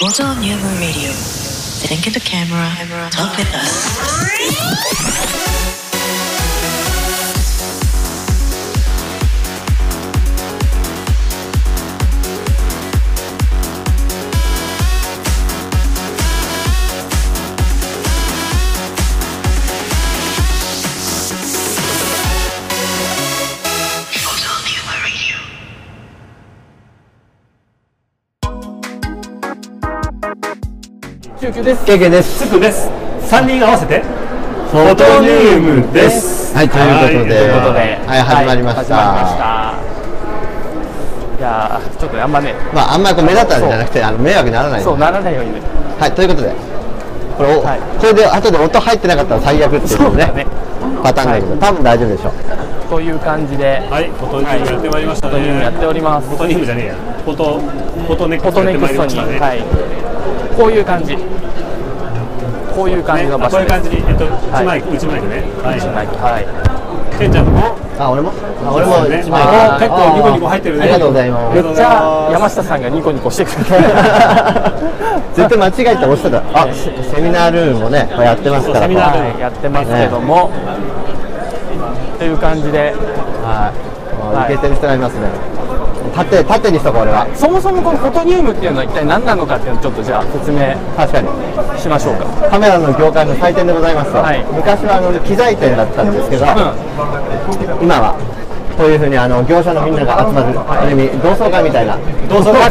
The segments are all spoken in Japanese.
Portal Nuevo Radio. Think get the camera, camera. talk with us. です。ケケです。つくです。三人合わせて。フォトニウムです。はい、ということで、はい始まりました。いやー、ちょっとねあんまね、まあ、あんまりこう目立ったんじゃなくて、あの迷惑にならないよそうにならないようにね。はい、ということで、これを、はいこれで後で音入ってなかったら最悪っていうねそうだねパターンだけど、多分大丈夫でしょう。という感じで、はい、フォトニウムやってまいりましたね。フォトニウムやっておりますフォトニウムじゃねえや。フォト、フォトネクストやってまいりましたね。はい、こういう感じ。こういう感じのね場所です。こういう感じに、えっと、はい内マイク、内マイクね。はい。はい。ケンちゃんのも？あ、俺も？あ、俺も結構ニコニコ入ってるねありがとうございます。めっちゃ山下さんがニコニコしてくれて 絶対間違えて押してた。あ、セセミナールームもね、やってますから。セミナールームはい、やってますけども、という感じで、はい。もうはいいけてる人がいますね。縦、縦にしとこう、俺は。そもそもこのフォトニウムっていうのは一体何なのかっていうのをちょっとじゃあ説明確かに。しましょうか。カメラの業界の祭典でございますと、はい昔はあの機材店だったんですけど、今はこういうふうにあの業者のみんなが集まる、ある意味同窓会みたいな同窓会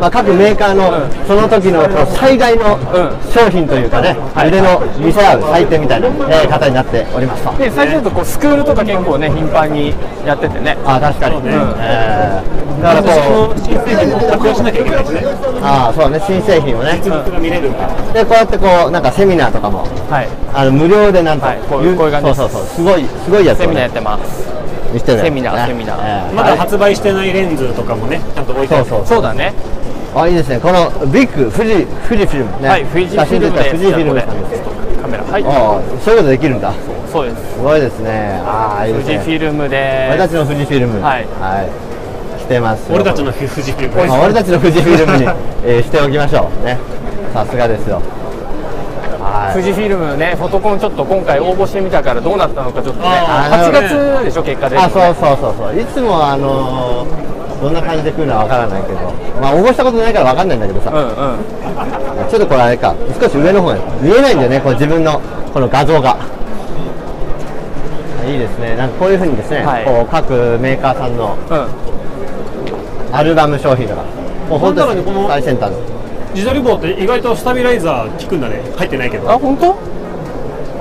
まあ、各メーカーのその時の最大の商品というかね、はい。腕の見せ合う祭典みたいな、えー方になっておりますと。で最初だとこうスクールとか結構ね頻繁にやっててね。あ確かに、そうねえーだから私こうも新製品も活用しなきゃいけないしね。あそうね。新製品をね。見れる。でこうやってこうなんかセミナーとかもはい。あの無料でなんと、はい。こういうそうそうそう。すごいすごいやつを、ね、セミナーやってますてるセミナーね。セミナー。ええまだ発売してないレンズとかもね、ちゃんと置いてある。そうそうそうだね。あいいですね。このビッグ富士富士フィルムね。はい富士フィルムで富士フィルムカメラはい。ああそういうことできるんだ。そうです。すごいですね。ああいいですね。富士フィルムで俺たちの富士フィルム。はい。来てますよ。俺たちの富士フィルム。ね。まあ俺たちの富士フィルムに、えーしておきましょう。ね。さすがですよはい。富士フィルムねフォトコンちょっと今回応募してみたからどうなったのかちょっとね8あー月でしょ結果であそうそうそうそう。いつもあのーどんな感じで来るのはわからないけどまあ応募したことないからわかんないんだけどさ、うんうん。ちょっとこれあれか少し上の方に見えないんだよねこう自分のこの画像が。いいですね。なんかこういうふうにですね、はい。こう各メーカーさんのうん。アルバム商品とか。もう本当になんだろうねこの最先端の自撮り棒って意外とスタビライザー効くんだね。入ってないけど。あ本当？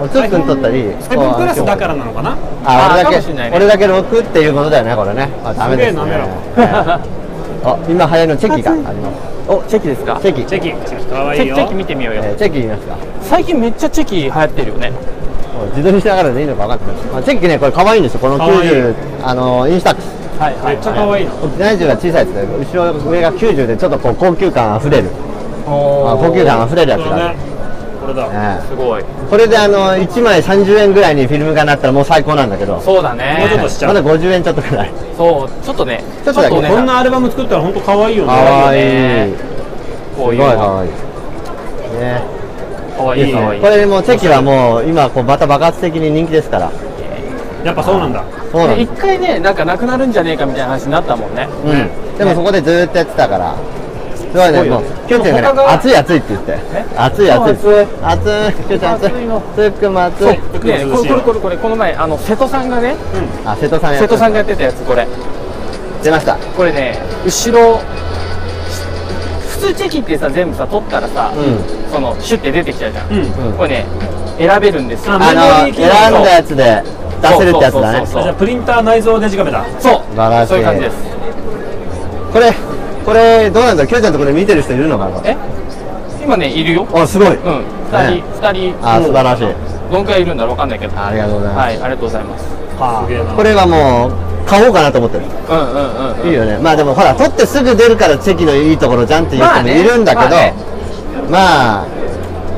おつっくん撮ったりセブンプラスだからなのかな？あ俺だあーかもしれないね。け俺だけ6っていうことだよねこれね。あダメですね。すげえなめろ。あ今流行りのチェキがあります。おチェキですか？チェキ。チェキ、チェキかわいいよ。チェキチェキ見てみようよ。えーチェキ言いますか。最近めっちゃチェキ流行ってるよね。もう自撮りしながらでいいのか分かってない、まあ、チェキねこれ可愛いんですよこの可愛い。90あのインスタックス。はいめっちゃ可愛いの。内重が小さいやつで後ろ上が90でちょっとこう高級感あふれるあ高級感あふれるやつがある、これね。これだ。えすごい。えこれであの1枚30円ぐらいにフィルムがなったらもう最高なんだけど。そうだね。もうちょっとしちゃう。まだ50円ちょっとくらい。そうちょっとねちょっとだけ。お値段。こんなアルバム作ったら本当可愛いよね。可愛い。ねこうすいうの。ごい可愛い。ね。かわいいいですい。かわいいねこれもうチェキはもう今こうまた爆発的に人気ですから。やっぱそうなんだ。そうなん一回ねなんかなくなるんじゃねえかみたいな話になったもんね。うん、でもそこでずーっとやってたからすごいねもうキュンちゃんがね他が熱い熱いって言って。熱い熱い。熱い。キュンちゃん熱い。熱いの。つっくも熱い。ねこれこれこれこれこの前あの瀬戸さんがねあ瀬戸さんや瀬戸さんがやってたやつこれ。出ました。これね後ろ普通チェキってさ全部さ取ったらさ、うそのシュッて出てきちゃうじゃん、うん。うん。これね選べるんですよ。ああの選ん能だやつで出せるってやつだね。そうそうそうじゃあプリンター内蔵デジカメだ。そう。そういう感じです。これこれどうなんだ？ろうキュンちゃんのところで見てる人いるのかな？え？今ねいるよ。あすごい、うん。2人、二人。あ素晴らしい。どんくらいいるんだろうわかんないけど。ありがとうございます、はいありがとうございます。これはもう買おうかなと思ってる。うんうんうん、うん、いいよね。まあでもほら取ってすぐ出るからチェキのいいところじゃんっていう人もいるんだけど、まあ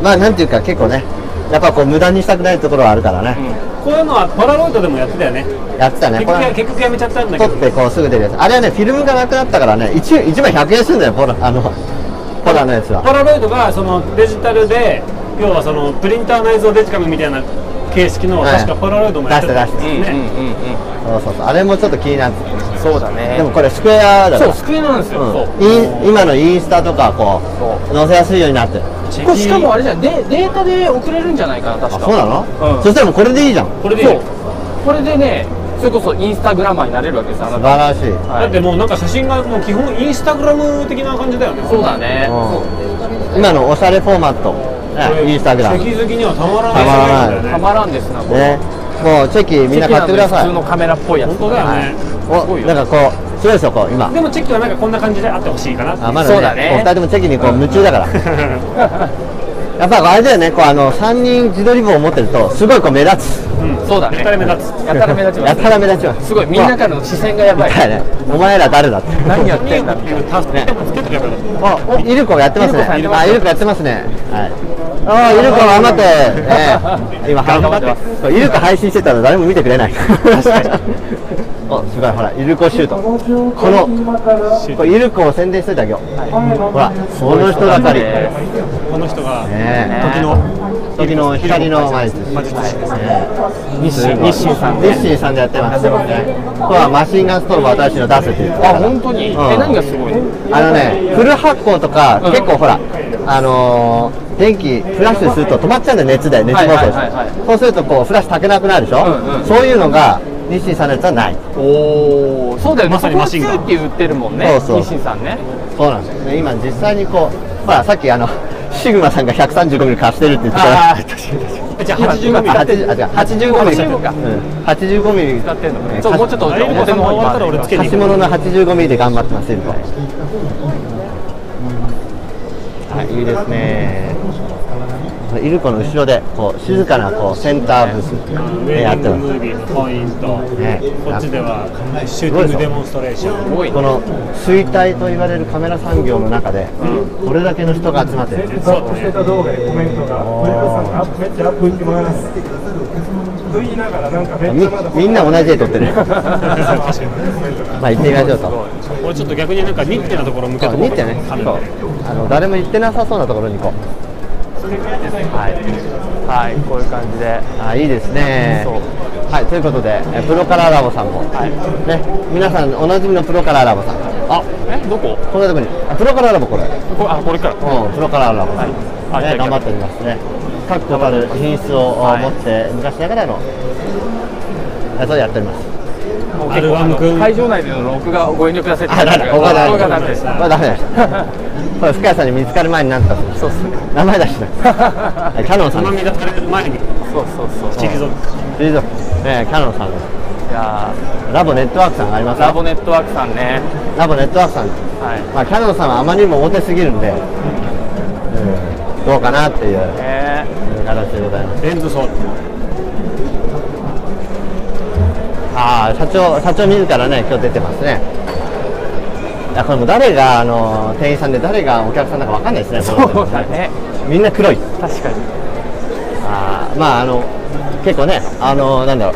まあなんていうか結構ねやっぱこう無駄にしたくないところはあるからね、こういうのはポラロイドでもやってたよね。やってたね。結局や結局やめちゃったんだけど。取っ。てこうすぐ出るやつ。あれはねフィルムがなくなったからね。1, 1枚100円するんだよポラあの ポホラーのやつは。ポラロイドがそのデジタルで要はそのプリンター内蔵デジカメみたいな形式の、はい。確かポラロイドもやってたんですね、うんうんうんそうそうそう。あれもちょっと気になってそうだね。でもこれスクエアだから。そう机なんですよ、うん。今のインスタとかこう載せやすいようになって。るこれしかもあれじゃん。デデータで送れるんじゃないかな確か。あそうなの、うん。そしたらもうこれでいいじゃん。これでいい。そう。これでねそれこそインスタグラマーになれるわけです。素なた。晴らしい、はい。だってもうなんか写真がもう基本インスタグラム的な感じだよね。そうだね。うん。今のおしゃれフォーマット、ね、インスタグラム。席好きにはたまらたまらない。たまらんですなこれ。ねもうチェキみんな買ってください。普通のカメラっぽいやつ本当だよ。ね、おなんかこうすごいですよこう今。でもチェキはなんかこんな感じであってほしいかなあまだそうだね。お二人ともチェキにこう夢中だから やっぱあれだよねこうあの3人自撮り棒を持ってるとすごいこう目立つ。そうだね。やたら目立つ。やたら目立ちますやたら目立ちます。すごいみんなからの視線がやばい。ねお前ら誰だって。何やってんだみたいなタスクあ、イルコがやってますね。あ、イルコやってますね。はい。あ、イルコ頑張って、ね、今頑張ってます。イルコ配信してたら誰も見てくれない。確かに。お、すごいほら、イルコシュート。この、これイルコを宣伝しといてあげよう。ほら、この人だかり。ねこの人がえ時の時の光の魔術。師。ですね。ね。日清さん日清さんでやってます。ね。ここはマシンガンストーブを私の出すってあ本当に、うん。え何がすごいの？あのね、フル発光とか、うん。結構ほら、あのー電気フラッシュすると止まっちゃうんだよ、熱で、熱暴走して。はいはいそうするとこう、フラッシュ炊けなくなるでしょ、うんうん。そういうのが、日清さんのやつはない。おおそうだよね。まさにマシンガン。って売ってるもんねそうそう。日清さんね。そうなんですよ。ね。今、実際にこう、ほら、さっきあの、シグマさんが135ミリ貸してるって言ってたああ確かに確かにじゃあ85ミリあ、80あ、違う、85ミリ。85かうん、85ミリ。使ってんのねそうもうちょっと表の方に終わったら俺つけに行く貸し物の85ミリで頑張ってます、イルコ。はい、いいですね。イルコの後ろで、こう、静かな、こう、センターブースウでやってます。ェディングムービーのポイント、ねこっちではシューティングデモンストレーションこの衰退と言われるカメラ産業の中で、これだけの人が集まってる。そうだねた動画でコメントが、森田さんがアップめっちゃアップいってもらいます。と言いながら、なんかめっみちゃまだみんな同じ絵撮ってる。まあ行ってみましょうと。俺ちょっと逆になんかニッテなところ向けてね。カメラそうあの誰も行ってなさそうなところに行こう。はい、はい、こういう感じで。あいいですね。はいということでえプロカラーラボさんも、ね皆さんおなじみのプロカラーラボさん。あえどこ？こんなとこに。あプロカラーラボこれ。こあこれから。うんプロカラーラボさん、はい。あね頑張っておりますね。確固たる品質をはい持って昔ながらのやつをやっております会場内での録画をご遠慮くださいってあ、だだ、ここはダメここがダメです。これはダ深谷さんに見つかる前になんと。そうっす名前出して。キャノンさんです。つまみ出される前に。そうそうそう退くいいぞ。ねキャノンさんです。いやラボネットワークさんがありますーラボネットワークさんね。ラボネットワークさん。はい。まあキャノンさんはあまりにも大手すぎるんで、うん。どうかなっていうえ。形でございます。レンズソーああ、社長、社長自らね、今日出てますね。いや、これもう誰が、あの、店員さんで誰がお客さんだかわかんないですね。そうだねみんな黒い。確かにあーまああの結構ねあのなんだろ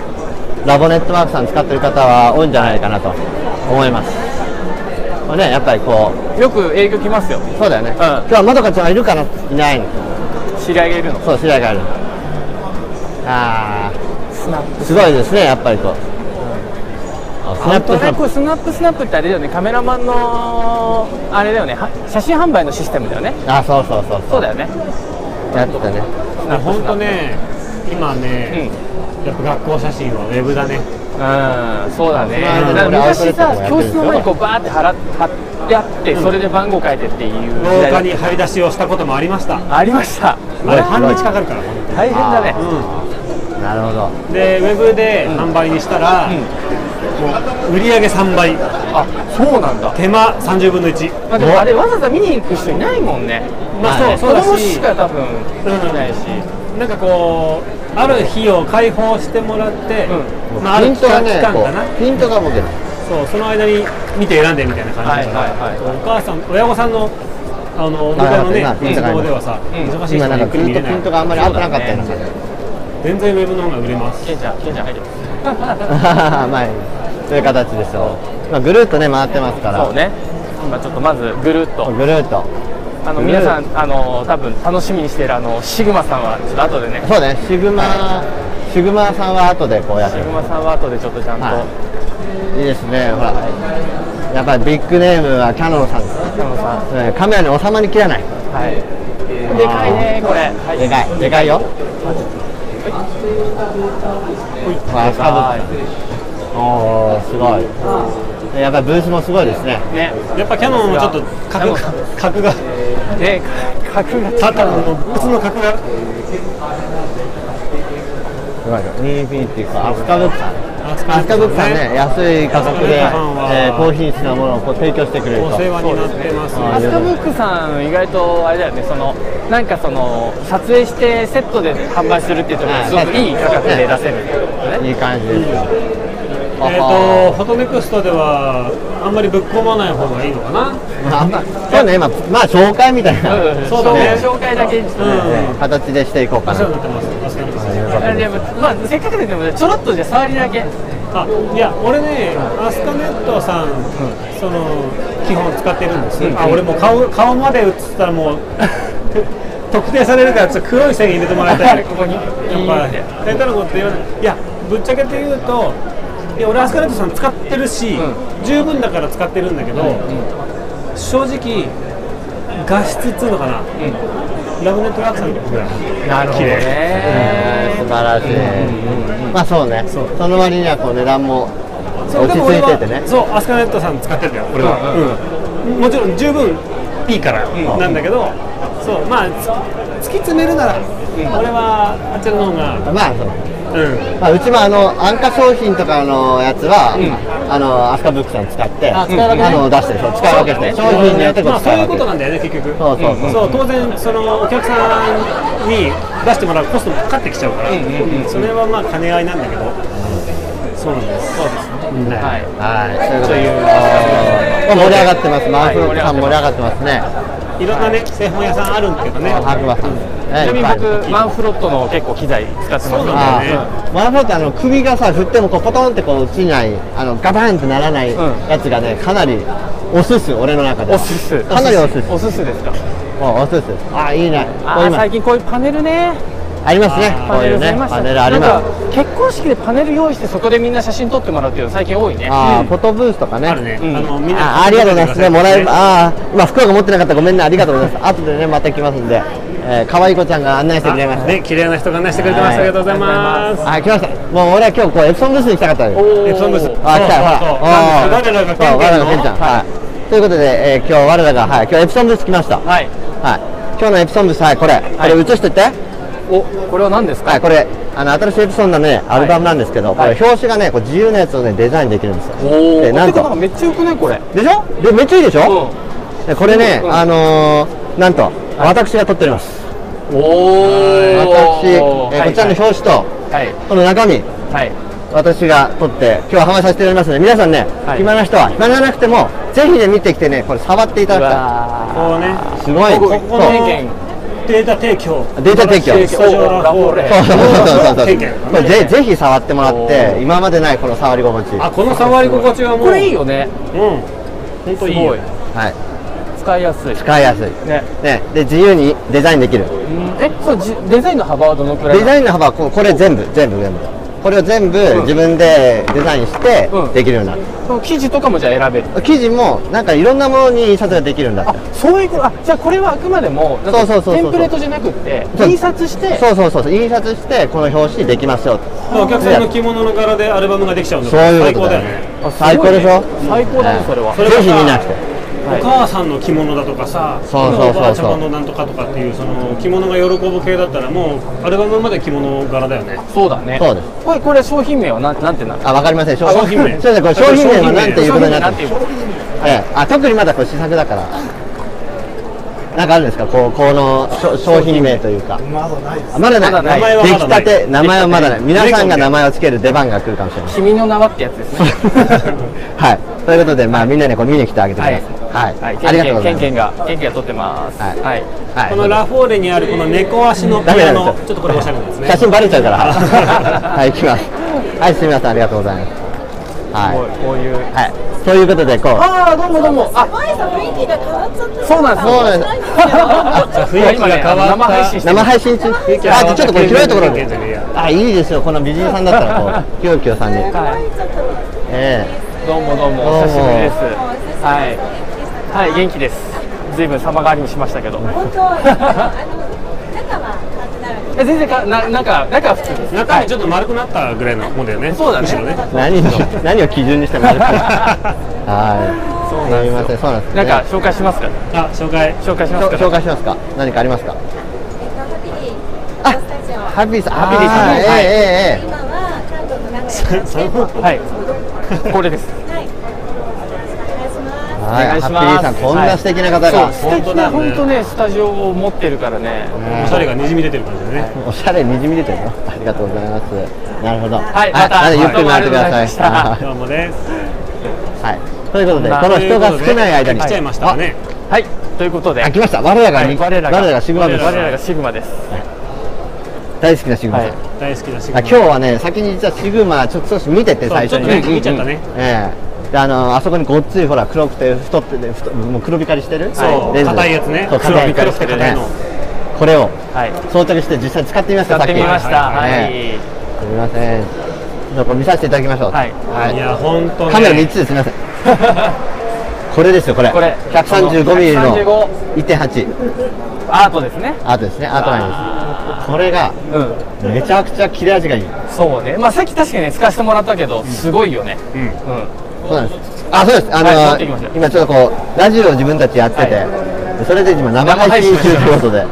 うラボネットワークさん使ってる方は多いんじゃないかなと思います。まあねやっぱりこうよく営業来ますよそうだよね。ん今日はまどかちゃんはいるかないないの。知り合いがいるのそう知り合いがいる。ああすごいですねやっぱりこう。あスナップスナップこれスナップスナップってあれだよね。カメラマンのあれだよね。は写真販売のシステムだよね。あそうそうそうそう。だよね。やってたね。本当ね。今ね、やっぱ学校写真はウェブだね。うん。そうだね。うんだ。から昔さ教室の前にこうバーって貼ら貼ってあってそれで番号書いてっていう時廊下に張り出しをしたこともありました。ありました。あれ半日かかるから本当に。大変だね。うなるほど。ん。でウェブで販売にしたら、もう売り上げ3倍。あそうなんだ。手間30分の1まあでもあれわざわざ見に行く人いないもんね。まあまあねそうそうだ子供ししか多分いないし。なんかこうある日を開放してもらって、うまあ、ある期間,、期間かな。ピントが持てる。そうその間に見て選んでみたいな感じ。だから、はいはいはい。お母さん親御さんのあの向こうのねはいはい。都合ではさ、うん。忙しい人ゆっくり見れないピントがあんまり合ってなかったような感じ。全然ウェブの方が売れます。ケンちゃんケンちゃん入るま あそういう形ですよ。まあぐるっとね回ってますから。そうね。今ちょっとまずぐるっと。ぐるっと。あの皆さんあの多分楽しみにしているあのシグマさんはちょっと後でね。そうね。シグマシグマさんは後でこうやって。シグマさんは後でちょっとちゃんと、はい。いいですね。ほら。やっぱりビッグネームはキャノンさん。ですキャノンさん。ねカメラに収まりきらない。はい。でかいねこれ、はい、でかい。でかいよ。わあスカブおおすごい。でやっぱりブースもすごいですね。ね。やっぱキャノンもちょっと格が。格が。が。ただのブースの格が。すごいよ。インフィニティかアスカブックさんアスアスカブックさんね安い価格で、えー高品質なものをこう提供してくれると。お世話になってます。そうアスカブックさん意外とあれだよねそのなんかその撮影してセットで販売するっていうところすごくいい価格で出せるね。いい感じですよえっ、とフォトネクストではあんまりぶっ込まない方がいいのかな？まあまあそうね今まあ紹介みたいな、うんそうだね。紹介だけ形でしていこうかな。お世話になってますます。あでもまあせっかくででもちょろっとじゃあ触りだけあいや俺ねアスカネットさん、その基本使ってるんです、あ俺もう顔顔まで映ったらもう 特定されるからちょっと黒い線入れてもらいたい ここに。やっぱり下手なこと言わない。いやぶっちゃけて言うといや俺アスカネットさん使ってるし、十分だから使ってるんだけど、正直画質っつうのかな、ラブネットワークさんの方がな。るほどえねー素晴らしい、まあそうね。その割にはこう値段もそう落ち着でも俺はいててね。そうアスカネットさん使ってるんだよ俺は、うんもちろん十分いいからなんだけど、そうまあつ突き詰めるなら、俺はあちらの方がまあそう。うんまあ、うちもあの安価商品とかのやつは、あのアスカブックさん使ってあ使い分け。ねあの出してるそう使い分けして商品によってこうまあそういうことなんだよね結局。そうそうそう。そう当然そのお客さんに出してもらうコストもかかってきちゃうから、それはまあ兼ね合いなんだけど、そうなんです。そうですね、はい。はい。ということで。盛り上がってます。マーフロックさん盛り上がってますねいろんなね製本屋さんあるんだけどね。ちなみに僕マンフロットの結構機材使ってますので。あね。あマーフロックあの首がさ振ってもこうポトンってこう落ちないあのガバンってならないん。やつがねかなりおすす俺の中で。おすす。かなりおすす。おすすですか？おおすす。あいいね。最近こういうパネルねありますね。こパネういうねパネルありなんかます結婚式でパネル用意してそこでみんな写真撮ってもらうっていうの最近多いね。ああフォトブースとかね。ああのみんなあありがとうございます。ねもらえる。ねああ今福岡持ってなかったらごめんねありがとうございます後でねまた来ますんで。えー可愛い子ちゃんが案内してくれましたね綺麗な人が案内してくれてます、はいありがとうございます。あ来ました。もう俺は今日こうエプソンブースに来たかったエプソンブース。あ来た。ほららちゃん。はい。ということでえー今日我らがはい。今日エプソンブース来ました。はい。はい。今日のエプソンブースはいこれ。これ映してっておこれは何ですか？はいこれあの新しいエプソンのねアルバムなんですけどこはい。れ表紙がねこう自由なやつをねデザインできるんですよ。おでなんと。てかなんかめっちゃよくない？これ。でしょ？でめっちゃいいでしょ？うでこれねうん。あのーなんと私が撮っております。んお私、えーこちらの表紙と、はい。この中身、はい。私が撮って、今日は販売させていただきますので、皆さんね、はい。暇な人は、暇がなくても、ぜひね、見てきてね、これ、触っていたうだわこうねきたい。すごい、ここそうこのデータ提供。データ提供。スタジオラフォーレそうそうそうぜぜひ触ってもらって、今までないこの触り心地。あこの触り心地はもう。これいいよね。うん。本当いいよ。すごい。はい、使いやすい。使いやすい。ね。ね、で、自由にデザインできる。えそうじデザインの幅はどのくらいデザインの幅はここれ全部、全部、全部。これを全部自分でデザインしてうん。できるようにな。る。この生地とかもじゃあ選べる？生地もなんかいろんなものに印刷ができるんだ。ってあそういうこと？あじゃあこれはあくまでもそうそうそうテンプレートじゃなくって印刷して。そうそうそうそう。印刷してこの表紙できますよ。とお客さんの着物の柄でアルバムができちゃうんだそういう最ことだよ高だよね。あ最高でしょ？最高だねそれは。それがさぜひ見なくてお母さんの着物だとかさそうそうそうそう。おばあちゃまのなんとかとかっていうその着物が喜ぶ系だったらもうアルバムまで着物柄だよね。そうだね。そうです。これこれ商品名はなんなんてなるあわかりません。商商品名。そうですねこれ商品名は何ていうことになってなんていうの？ええ。あ特にまだこれ試作だから。なんかあるんですか？こうこの商商品名。というか。まだないです。まだない。まだない名前はまだない。出来たて名前はまだない。皆さんが名前をつける出番が来るかもしれない。君の名はってやつですね。はいということでまあみんなにこう見に来てあげてください。はい、はい。ありがとうございます。ケンケンがケンケンが撮ってます。はい。はい。はい。このラフォーレにあるこの猫足のピアノちょっとこれおしゃれですね。写真バレちゃうから。はい行きます。はいすみませんありがとうございます。はい。こういう。はい。そういうことでこう。ああどうもどうも。あ前さ雰囲気が変わっちゃってそうなんです。そうなんです。雰囲気が変わ生配信生配信中。あちょっとこれ広いところあいいですよこの美人さんだったらこうキヨキヨさんにはいえどうもどうも。お久しぶりです。はい。はい元気です。ずいぶん様変わりにしましたけど。全然かななんか中は普通です。中身ちょっと丸くなったぐらいのもんだよね。そうだね。ね。え何の 何を基準にしてもらうかはい。そうなんですよ。すみませんそうなんですね。なんか紹介しますか？あ紹介。紹介しますか？紹介しますか？何かありますか？ハッピー。ハッピーさん。ハッピーさん。はいえええええ今は韓国の名古屋そのはいこれです。はい。えはいお願いします。ハッピーさんこんな素敵な方が、素敵な本当ねスタジオを持ってるからね。おしゃれがにじみ出てる感じでね。おしゃれにじみ出てるのありがとうございます。なるほど。はいまたゆっくり回ってください。どうもですい。はい。ということでまあこの人が少ない間に。来ちゃいましたかね。はい。ということで。あ来ました。我らが我らがシグマです。我らがシグマです大好きなシグマさん、はい大好きな仕事あ今日はね先に実はシグマちょっと少し見てて最初にちょっと見ちゃったね。ええであのあそこにごっついほら黒くて太ってて太もう黒光りしてるそう硬いやつね。そう黒硬い黒くて硬いの。これをはい。装着して実際使ってみました使ってみました。はい。ええすみません。ちょっと見させていただきましょう。はい。はい。や本当ね。カメラ3つですみません。これですよこれ。これ。135ミリの135 1.8アートですね。アートですね。アートラインですこれがうん。めちゃくちゃ切れ味がいい。そうね。まあさっき確かにね使わせてもらったけどすごいよね。うん。うん。そうなんです。あ、そうです。あの、はい持ってきました。今ちょっとこうラジオを自分たちやってて、はそれで今生配信中ということで、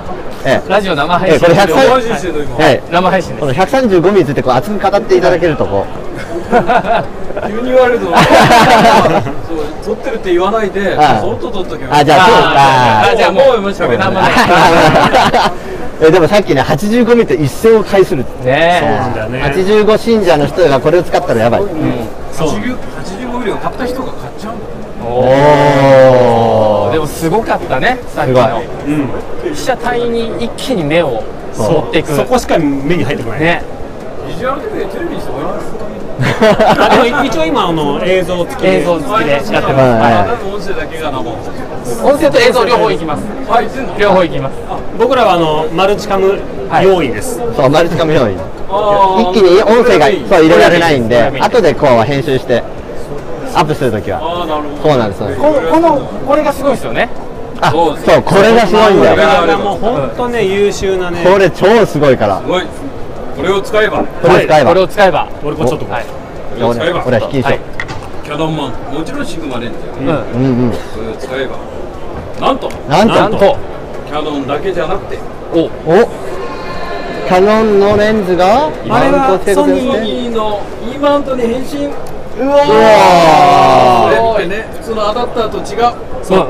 ええ。ラジオ生配信ええこれ100生配信してるの今。ええ生配信です。この135ミリについてこう熱く語っていただけるとこ 急に言われると。そう撮ってるって言わないでああそっと撮っとけばあ、じゃあそうああじゃあもう申し訳ないえでもさっきね85ミリって一線を介する。ねそうなんだよね。85信者の人がこれを使ったらやばい、そう。85ミリを買った人が買っちゃうんだ。おでもすごかったねさっきすごい。の被写体に一気に目を持っていく。そこしか目に入ってこない。ね。ビジュアル的にテレビにしてもいいですあでも一応今あの映像付きで映像付きでやってます、はい。音声だけが生い、音声と映像両方いきます。はい。両方いきます。僕らはあのマルチカム用意です、そうマルチカメ用意。あ一気に音声がそう入れられないんで後でこう編集してアップするときは。ああなるほど。そうなんですここのこれがすごいですよね。あそうこれがすごいんだよ。これがもう本当ね優秀なね。これ超すごいから。すごいこれを使えば。これ使えば、これを使えば。俺これちょっとこ。れを使えば。俺は引きキャノンマン。もちろんシグマレンズようん。う、うんうん。これを使えば。なんと。なんと。キャノンだけじゃなくて。お。お。キャノンのレンズがあれはソね。ニーの E マウントに変身。うわこれってね普通のアダプターと違う。そう。コ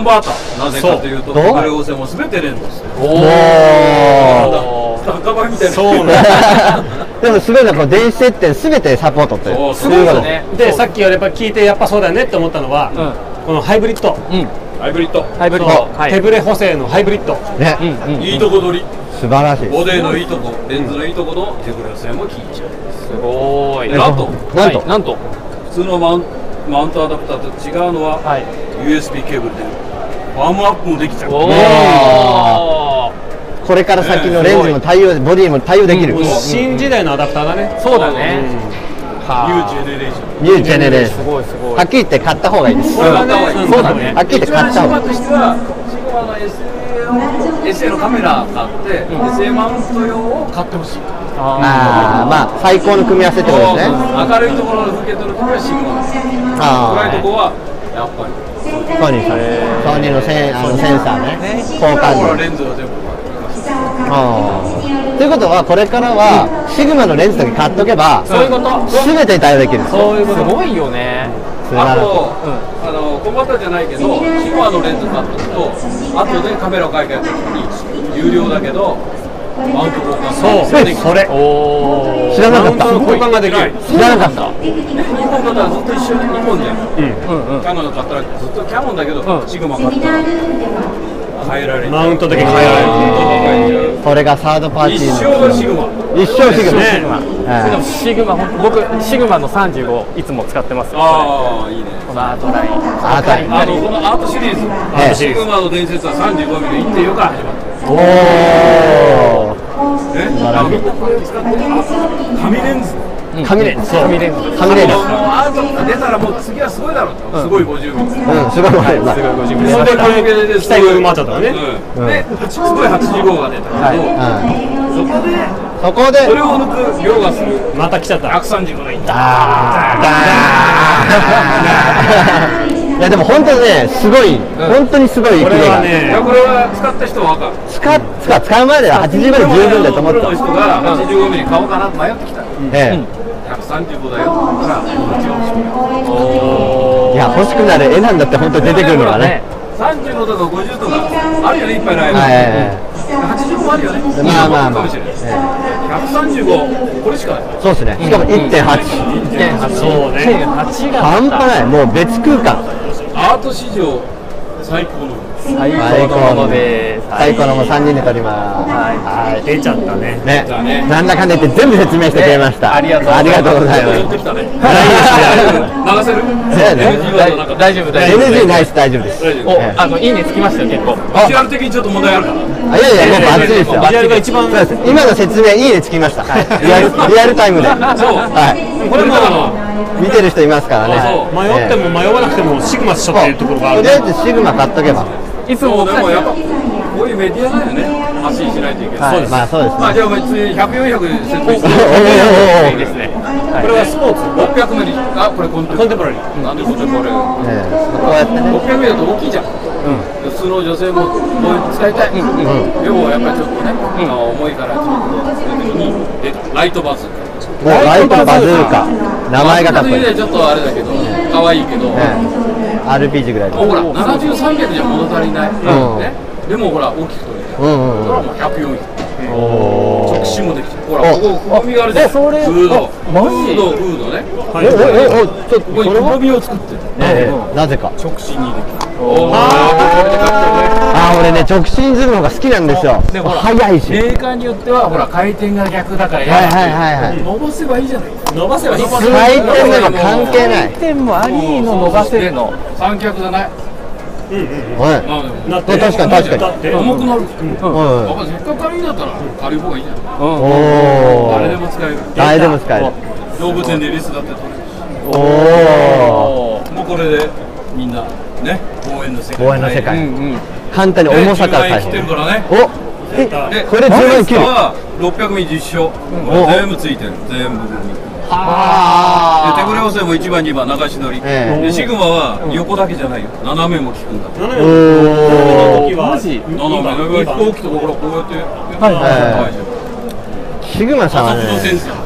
ンバーターなぜかというとそう。これをせも全てレンズですおおお赤羽みたいな。そうなんだでもすごいのはこの電子接点すべてサポートってそうすごいよね。でさっきやっぱ聞いてやっぱそうだよねって思ったのは、うん。このハイブリッド。うん。ハイブリッド。ハイブリッド。はい。手ブレ補正のハイブリッド。ね、いいとこ取り。素晴らしいボディのいいとこレンズのいいとこの手ブレ線も効いちゃう。すごい。なんと。なんと。はいなんと。普通のマウンマウントアダプターと違うのは、はい。USB ケーブルでファームアップもできちゃう。おおこれから先のレンズも対応ボディも対応できる、うん。新時代のアダプターだね。そうだね。ニューはジェネレーション。ニュージェネレーシすョンはっきり言って買った方がいいです、これはね、うんそうだね。はっきり言って買った方がいい。としてはシグマの SA, のカメラ買って、SA マウント用を買ってほしい。ああまあ最高の組み合わせってことですね。明るいところの受け取るときはシグマですあ暗いとこはやっぱり。あソニーさん。ソニーのセンあのセンサーね。交換のレンズが全部。ああということはこれからはシグマのレンズだけ買っとけばそういうこと。全てに対応できる。そういうこと。すごいよね。素晴らしい。あと、あの小型じゃないけどシグマのレンズ買っとくと後でカメラを買い替えた時に有料だけどマウント交換そうで。きるそれ。おお知らなかった。マウントの交換ができる。知らなかった。日本だったらずっと一緒に日本じゃん。うん。うんキャノン買ったらずっとキャノンだけど、うん。シグマ買ったら変えられる。マウントだけ変えられるそれがサードパーティ一ーの。生シグマ。一生シグマ。シグマ。僕シグマの35いつも使ってます。よああいいね。このアートライン。アートライン。あのこのアートシリーズ、ええ。シグマの伝説は35ミリの1.4から始まった。おおね、あのみんなこれを使ってるあ神レンズ神レンズ神レンズ神レンズもうアートが出たらもう次はすごいだろうと、すごい50ミリうんすごいわかるすごい50ミリそれでこれで期待が埋まっちゃったのねうん。で、すごい85が出たけど、そこでそこで。それを抜く量がするまた来ちゃった。135がいった。いやでも本当にねすごい本当にすごいこれキレがはねこれは使った人は分かる使う使う前では80まで十分だと思ってプロの人が85ミリ買おうかなと迷ってきた135だよって言ったらこっちが欲しくないや欲しくなる絵なんだって本当に出てくるのがね。35とか50とかあるよねいっぱいライブ、はいはいはい。85もあるよねまあまあまあ。かもしれない135これしかない。そうですね。しかも1.8 1.8そうね。1.8が半端ない。もう別空間。アート史上最高の最高のものです最高のも3人で撮りますはい出ちゃったねねなんだかんだ言って全部説明してくれましたありがとうございますありがとうございまてきたねい流せるそうやね大丈夫大丈夫 NG ないです大丈夫ですおあのいいねつきましたよ結構ビジュアル的にちょっと問題あるからあいやいやもうバッチリですよビジュアルが一番今の説明いいねつきましたリアルリアルタイムでそうはいこれも見てる人いますからね迷っても迷わなくてもシグマしちゃってるところがあるとりあえずシグマ買っとけばいつもでもやっぱこういうメディアだよね。発信しないといけない、はいまあそうですね。まあじゃあ別に100、400説明していいですね。これはスポーツ。600ミリ。あこれコンテンポラリー。なんでコンテンポラリー？ええ。こうやってね。600ミリだと大きいじゃん、普通の女性もこういうの使いたい、でもやっぱりちょっとね、あの重いからちょっとにでライトバズもうライトバズーカ。名前がかっこいい。バズーカ。という意味ではちょっとあれだけど可愛いけど、ええ RPG ぐらい。でもうほら70300じゃ物足りない、ん。ね、でもほら大きく撮れて。る、うんうん。それはもう100、400お直進もできてる。ほらおここくぼみがあるじゃん。えそれフード。あマジ？フードフードね。おおおおちょっとここにこれは？くぼみを作ってなぜか。直進にできるあー俺ね直進するのが好きなんですよ。でほら速いし。メーカーによってはほら回転が逆だからはいはいはいはい。伸ばせばいいじゃない。伸ばせばいい。回転でも関係ない。点もありの伸ばせるの三脚じゃない。はいまあでもだって確かに確かに。だって重くなる。うん。やっぱせっかく軽いんだったら軽い方がいいじゃん。お誰でおも使える。誰でも使える。動物園でリスだって取れるし。おおもうこれでみんなね。望遠の世界。望遠の世界。うんうん。簡単に重さから10万円切ってるからねおえでこれ10万円切るは600ミリ実証お全部ついてる。全部では手ぶれ補正も1番2番流し撮り、ええ。でシグマは横だけじゃないよ。斜めも効くんだ。斜め。の時は。マジ？斜め飛行機とこうやってはいはいシグマさんはね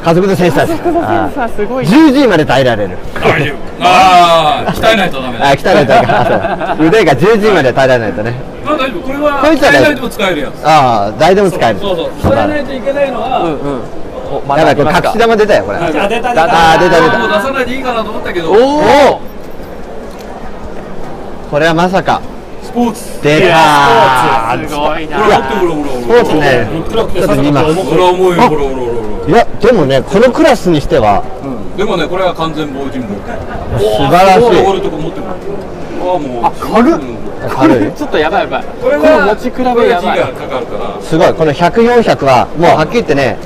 加速度センサー加速度センサーですごいー 10G まで耐えられる。ああ鍛えないとダメだ。あ、鍛えないと腕が 10G まで耐えられないとね。まあ大丈夫。これは鍛えないと使えるやつ。ああ、誰でも使える。そうそう。鍛えないといけないのは、おまやばい、これ隠し玉出たよ、これ。あ出た出た。出た出た。もう出さないでいいかなと思ったけど。おおこれはまさか。スポーツ。出たすごいな。ほら持ってほらほら。スポーツね。ちょっと見ます。ほら重いよほらほらほらほいや、でもね、このクラスにしては。らでもねこれは完全防塵防素晴らしい。とか持ってる。ああもう軽っ。軽い。ちょっとやばいやばい。これ持ち比べやばい。すごい、この100、400はもうはっきり言ってね、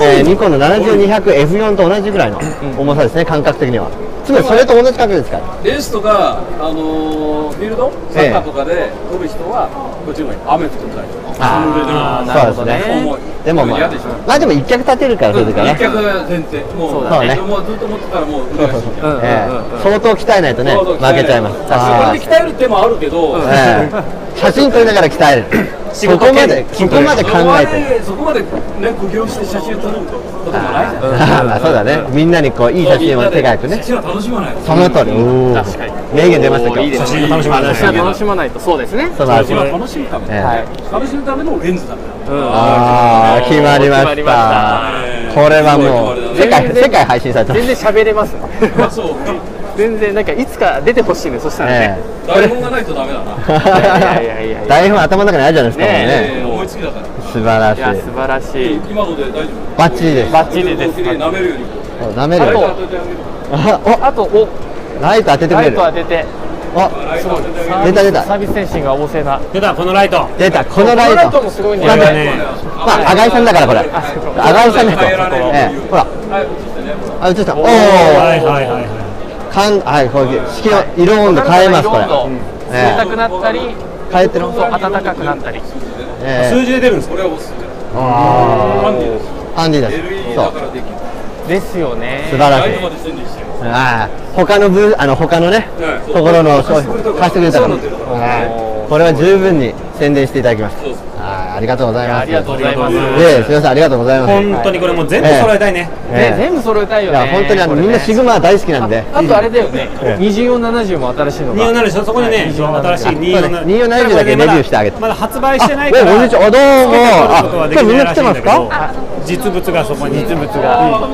えーニコンの70、200、F4 と同じぐらいの重さですね、感覚的にはつまりそれと同じ感覚ですか。らレースとか、あのーフィールド？サッカーとかで飛ぶ人はこっちの方がいい雨降ってたりあーなるほどね。重い。でもまあまあでも一脚立てるからそれとかね一脚が前提。もうそうだね。もうずっと持ってたらもう相当鍛えないとね負けちゃいます。そあれで鍛える手もあるけど、写真撮りながら鍛えるそこまでそこまで考えて。そこまでね苦行して写真を撮ることもなそうだね。みんなにこういい写真を手がくね。写真は楽しまない。その通り。確かに名言出ました今日いいですね。写真が楽しまない。写真が楽しまないと。そうですね。素晴らしい写真は楽しむため、楽しむためのレンズだから。ああ決まりました。た。これはもう世界世界配信されてます。全然喋れます あそう全然なんかいつか出てほしいねそしたらね、え台本がないとダメだな。えいやいやいやいや。台本頭の中にあるじゃないですか、もうね。ねえー思いつきだから。素晴らしい。いや素晴らしい。今ので大丈夫？バッチリです。バッチリです。舐めるようにお舐めるライトよ当ててあげる。ああとお。おライト当ててくれる。ライト当てて。あげる。出た出た。サービス精神が旺盛な。出たこのライト。出たこのライト。このライトもすごいんだよね。なんかね。まあ赤井さんだからこれ。赤井さんですよ変えほら。あ映った。おおはいはいはいはいかんはいこういう色温度変えますこれ。色温度。え冷たくなったり変えてる。そう暖かくなったり。ええ。数字で出るんですか？これはおすすめ。あハンディです。あハンディです。LED そう。だからできる。ですよね。素晴らしい。ああ他のブあの他のねところの商品貸してくれたからこれは十分に宣伝していただきましたありがとうございます。ありがとうございます。ええすみませんありがとうございます。本当にこれもう全部揃えたいね。ええ。ね全部揃えたいよね。いや本当にあのみんなシグマ大好きなんで。あとあれだよね。ええ。2470も新しいのが。247でしょそこにね新しい247 247だけレビューしてあげて。まだ発売してないあからおこんにちはあどうも。今日みんきな来てますか？実物がそこに。実物が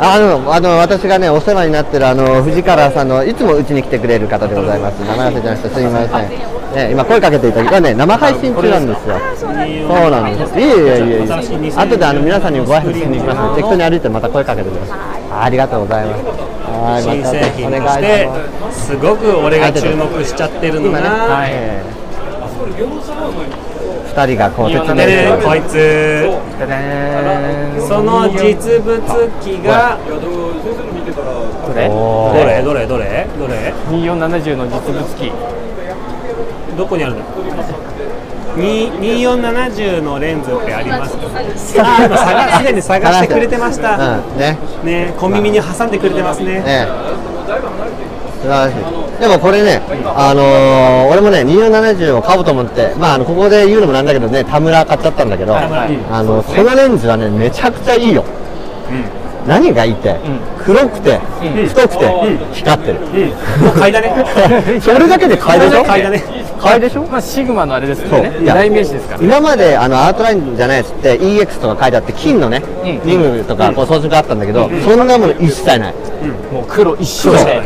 あのあの私がねお世話になってるあの藤川さんのいつもうちに来てくれる方でございます。名前忘れちゃいましたすみません、ね、今声かけていただきまね生配信中なんですよ。そうなんです。いえいえいえ。いえ新しい2000後であの皆さんにご挨拶しに行きますので適当に歩いてまた声かけてください。ありがとうございます。はい新また製品とお願いしますすごく俺が注目しちゃってるの今ね、がはい、二人がこう説明でしてねこいつ。その実物機が。どれ？どれ？どれ？どれ？どれ？2470の実物機。どこにあるの？に2470のレンズってありますか？あ今探すでに探してくれてました。うん。ね。ね小耳に挟んでくれてますね。ね。素晴らしいでもこれね、あのー俺もね、2470を買おうと思って、まあ、あのここで言うのもなんだけどね、田村買っちゃったんだけど、はい。あのこのレンズはね、めちゃくちゃいいよ。何がいいって、黒くて、太くて、光ってる。買いだね。それだけで買いでしょ？買いだね。買いでしょ？まあシグマのあれですよね。代名詞ですから。ね今まであのアートラインじゃないやつって EX とか書いてあって金のね、リングとかこう装飾があったんだけど、そんなもの一切ない、もう黒一緒で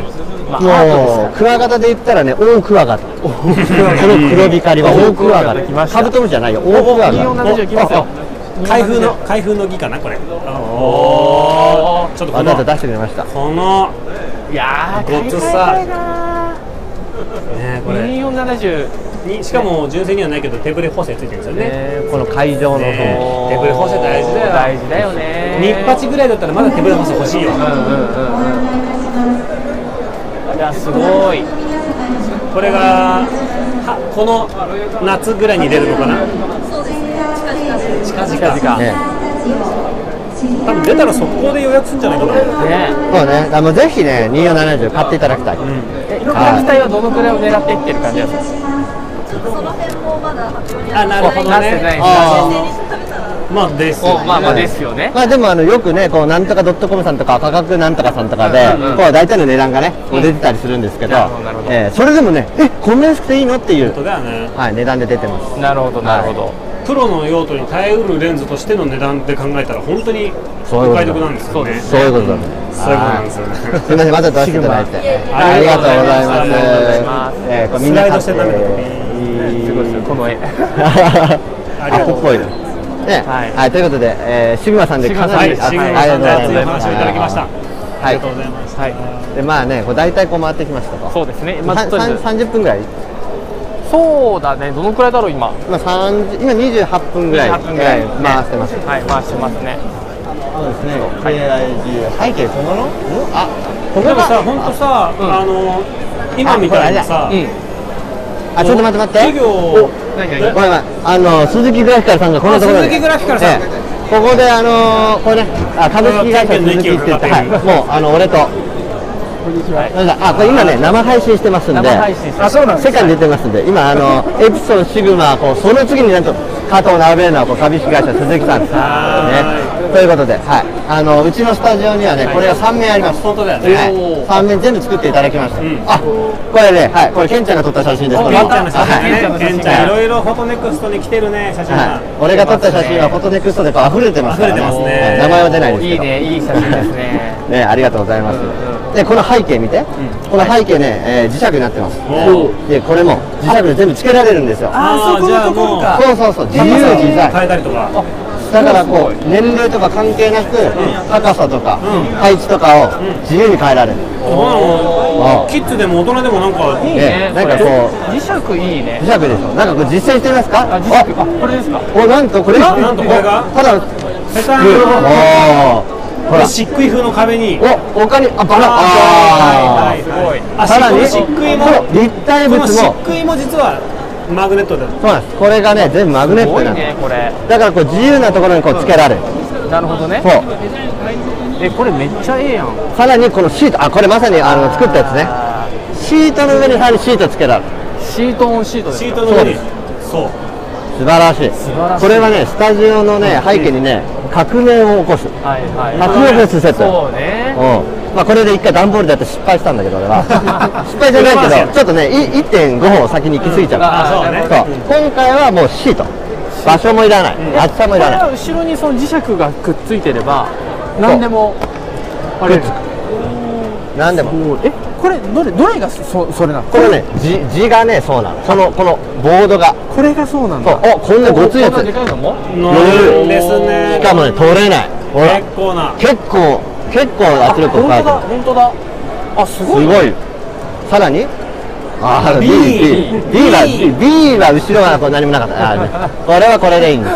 まあアートですクワガタで言ったらね大クワガタ。この黒光りは大クワガタ。カブトムシじゃない。よ大クワガタ2470来ますよ。開封の開封の儀かなこれおーちょっとこのわざわざ出してくれましたこのいやーごつさねこれ2470にしかも純正にはないけど手ブレ補正ついてるんですよねねこの会場のそ手ブレ補正大事だよ大事だよね日八ぐらいだったらまだ手ブレ補正欲しいようんうんうんうんいやすごい。これがはこの夏ぐらいに出るのかな？近々。近々。ね。多分出たら速攻で予約するんじゃないかな。ね。そうね。あのぜひね2470買っていただきたい、え価格帯はどのくらいを狙っていってる感じですか？その辺もまだ発表にあなるほどなってないねあまあですおまあまあですよね。まあでもあのよくねこうなんとかドットコムさんとか価格なんとかさんとかで、うんうんこう大体の値段がね、こう出てたりするんですけどなるほどなるほど。えーそれでもねえこんな安くていいのっていう本当だよね。はい値段で出てます。なるほどなるほど。プロの用途に耐えうるレンズとしての値段って考えたら本当にそういうことだ。お買い得なんですよね。そういうことだ。ねそういうことなんですよね。すみません、また出していただいて。あありがとうございます。す。えーこれみんなスライドしてダメだすごいですよこの絵。アップっぽいの。ね、はい。はい、ということで、えー、シグマさんでかなり、熱いおありがとうございます。話をいただきました。はありいがとうございます。はい。で、まあね、こう大体こう回ってきましたと。そうですね。ままあ、あとりあえず三十分ぐらい？そうだね。どのくらいだろう今？今三十、今二十八分ぐらい。28分ぐらい。えー回してます。はい回してますね。そうですね。KIG 背景小物？うんあ、こでもさ本当さあの今みたいにさうんあ、ちょっと待って待って。授業。何ごめんごめん。あの鈴木グラフィカルさんがこのところ鈴木グラフィカルさん。ええ。ここであのこれねあ株式会社鈴木って言ってはい。もうあの俺と。なんだ？あこれ今ね生配信してますんで。生配信してあそうなん世界に出てますんで。今あのエプソンシグマこうその次になんと肩を並べるのはこう株式会社鈴木さんですねということではい。あのうちのスタジオにはねこれが3面あります。本当だよねはい。3面全部作っていただきました。あこれねはい。これケンちゃんが撮った写真です。これケンちゃんの写はい。真。い。ろいろフォトネクストに来てるね写真が。はい、俺が撮った写真はフォトネクストでこう溢れてますから、溢れてますね。はい。名前は出ないですけど。いいねいい写真ですね。ねありがとうございます、うんうん。でこの背景見て、この背景ね、えー磁石になってます。でこれも磁石で全部つけられるんですよ。あーじゃあもうそうそうそう。自由自在変えたりとかだからこう年齢とか関係なく高さとか配置とかを自由に変えられる。あキッズでも大人でもなんかいいね。ねなんかこう磁石いいね。磁石でしょ？なんかこれ実践してみますか？あ磁石。あこれですか？おなんとこれ？ななんとこれが？ただペタンおー。ほら。漆喰風の壁に。お他にあバラ。あはいはいすごい。あさらに漆喰も立体物も。漆喰も実はマグネットでそうなんです。これがね全部マグネッすごいトなんでねこれ。すだからこう自由なところにこうつけられる。なるほどね。そう。えこれめっちゃええやん。さらにこのシートあこれまさにあの作ったやつね。シートの上にさらにシートつけられる。シートオンシートですシかートの上に。そう。素晴らしい。晴らしい。これはねスタジオのね背景にね革命を起こす。はいはい革命を起こすセット。そうね。うんまあこれで一回段ボールでやって失敗したんだけど俺は。失敗じゃないけどちょっとねい1.5歩先に行き過ぎちゃう。あそうね。そう今回はもうシート。場所もいらない。厚さもいらない。これは後ろにその磁石がくっついてれば何でもあれ。くっつ何でも。えこれどれどれがそそれなの？これね字字がねそうなの。そのこのボードが。これがそうなんだ。おこんなごついやつ。こんなでかいのも？乗るんですね。しかもね取れない。ほら。結構な。結構結構圧力を本当だかけて本当だ。あすすごい。ごい。さらに？あー B, B, B は B, は後ろはこう何もなかった。あー これはこれでいいんです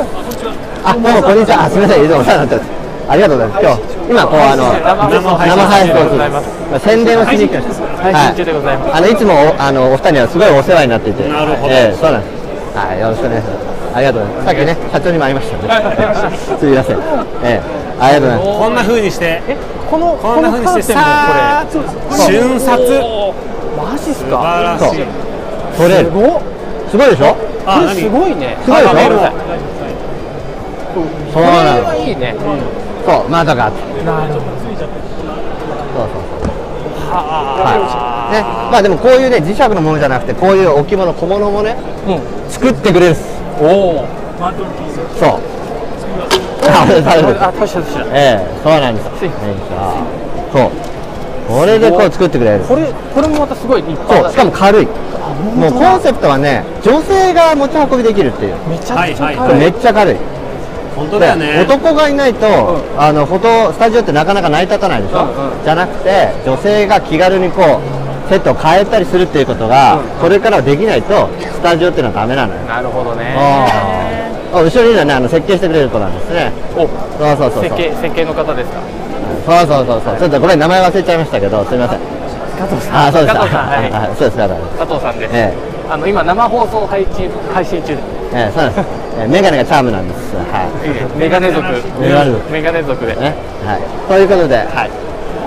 あどうもこんにちはあすみません。いつもお世話になってます。ありがとうございます。今日今こうあの生生配信をするます。宣伝をしに来ました配信中でございます。あのいつもおあのお二人にはすごいお世話になっていて。なるほど。ええそうなんです。はいよろしくお願いします。ありがとうございます。さっきね社長にも会いましたね すみません。ええありがとうございます。こんな風にして。えこのこんな風にしてさカーテンもこれ。ー瞬殺。マジっす素か晴らしい。取れる。すごっ。すごいでしょ？あこれすごいね。すごいでしょそう。なのはいいねそう窓があって。なるほど。そうそうそう。はいねまあでもこういうね磁石のものじゃなくてこういう置物小物もねうん。作ってくれるんです。おおそうあ食べる食べるあ確かに確かに。ええそうなんですよ。つい。ええそう。これでこう作ってくれる。これこれもまたすごい立派だ。そうしかも軽い。もうコンセプトはね女性が持ち運びできるっていう。めちゃくちゃはい。めっちゃ軽い。本当だよね。男がいないと、あのフォトスタジオってなかなか成り立たないでしょ、うんうん。じゃなくて女性が気軽にこうセットを変えたりするっていうことが、これからはできないとスタジオっていうのはダメなのよ。なるほどねああ後ろにいるのはねあの設計してくれる子なんですね。おそうそうそうそう。設計設計の方ですか？そうそうそうそう。ちょっとごめん名前忘れちゃいましたけどすみません。加藤さん。あそうです加藤さんはい。はい。そうです加藤さんです、えあの今生放送配信配信中。ええそうです、ええメガネがチャームなんです。はい。メガネ族。メガネ族。メガネ族で、ね。はい。ということで、はい、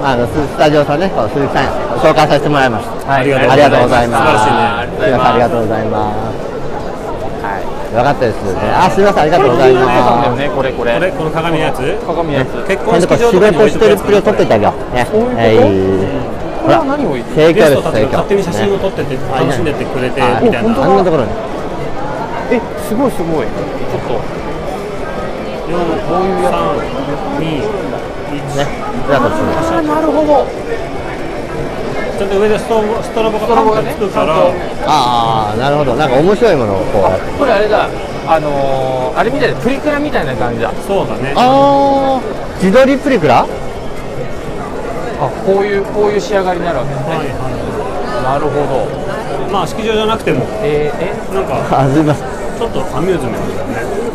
あのススタジオさんねこう鈴木さん紹介させてもらいました。はい、ありがとうございます。素晴らしいねありがとうございますありがとうございます。はい、よかったですね。あ、すみません、ありがとうございます。ねこれこれこれこの鏡のやつ？鏡のやつ結婚式場とかに置い事とくやつしてるっぷりを撮っていてあげよう。ね。そういうこと？はいこれは何を言って？ゲストたち。が勝手に写真をね撮ってて楽しんでってくれてはいみたいなあんなところに。えすごいすごいちょっと4 3 2 1ね。なるほどちょっと上でストロボストロボがパンとつくから。ああ、なるほど。なんか面白いものをこうやって。これあれだあのー、あれみたいなプリクラみたいな感じだ。そうだね。ああ、自撮りプリクラ？あこういうこういう仕上がりになるわけですね、はいはなるほど。いまあ式場じゃなくても。えー、え？なんかあ、すみません。ちょっとアミューズメントだね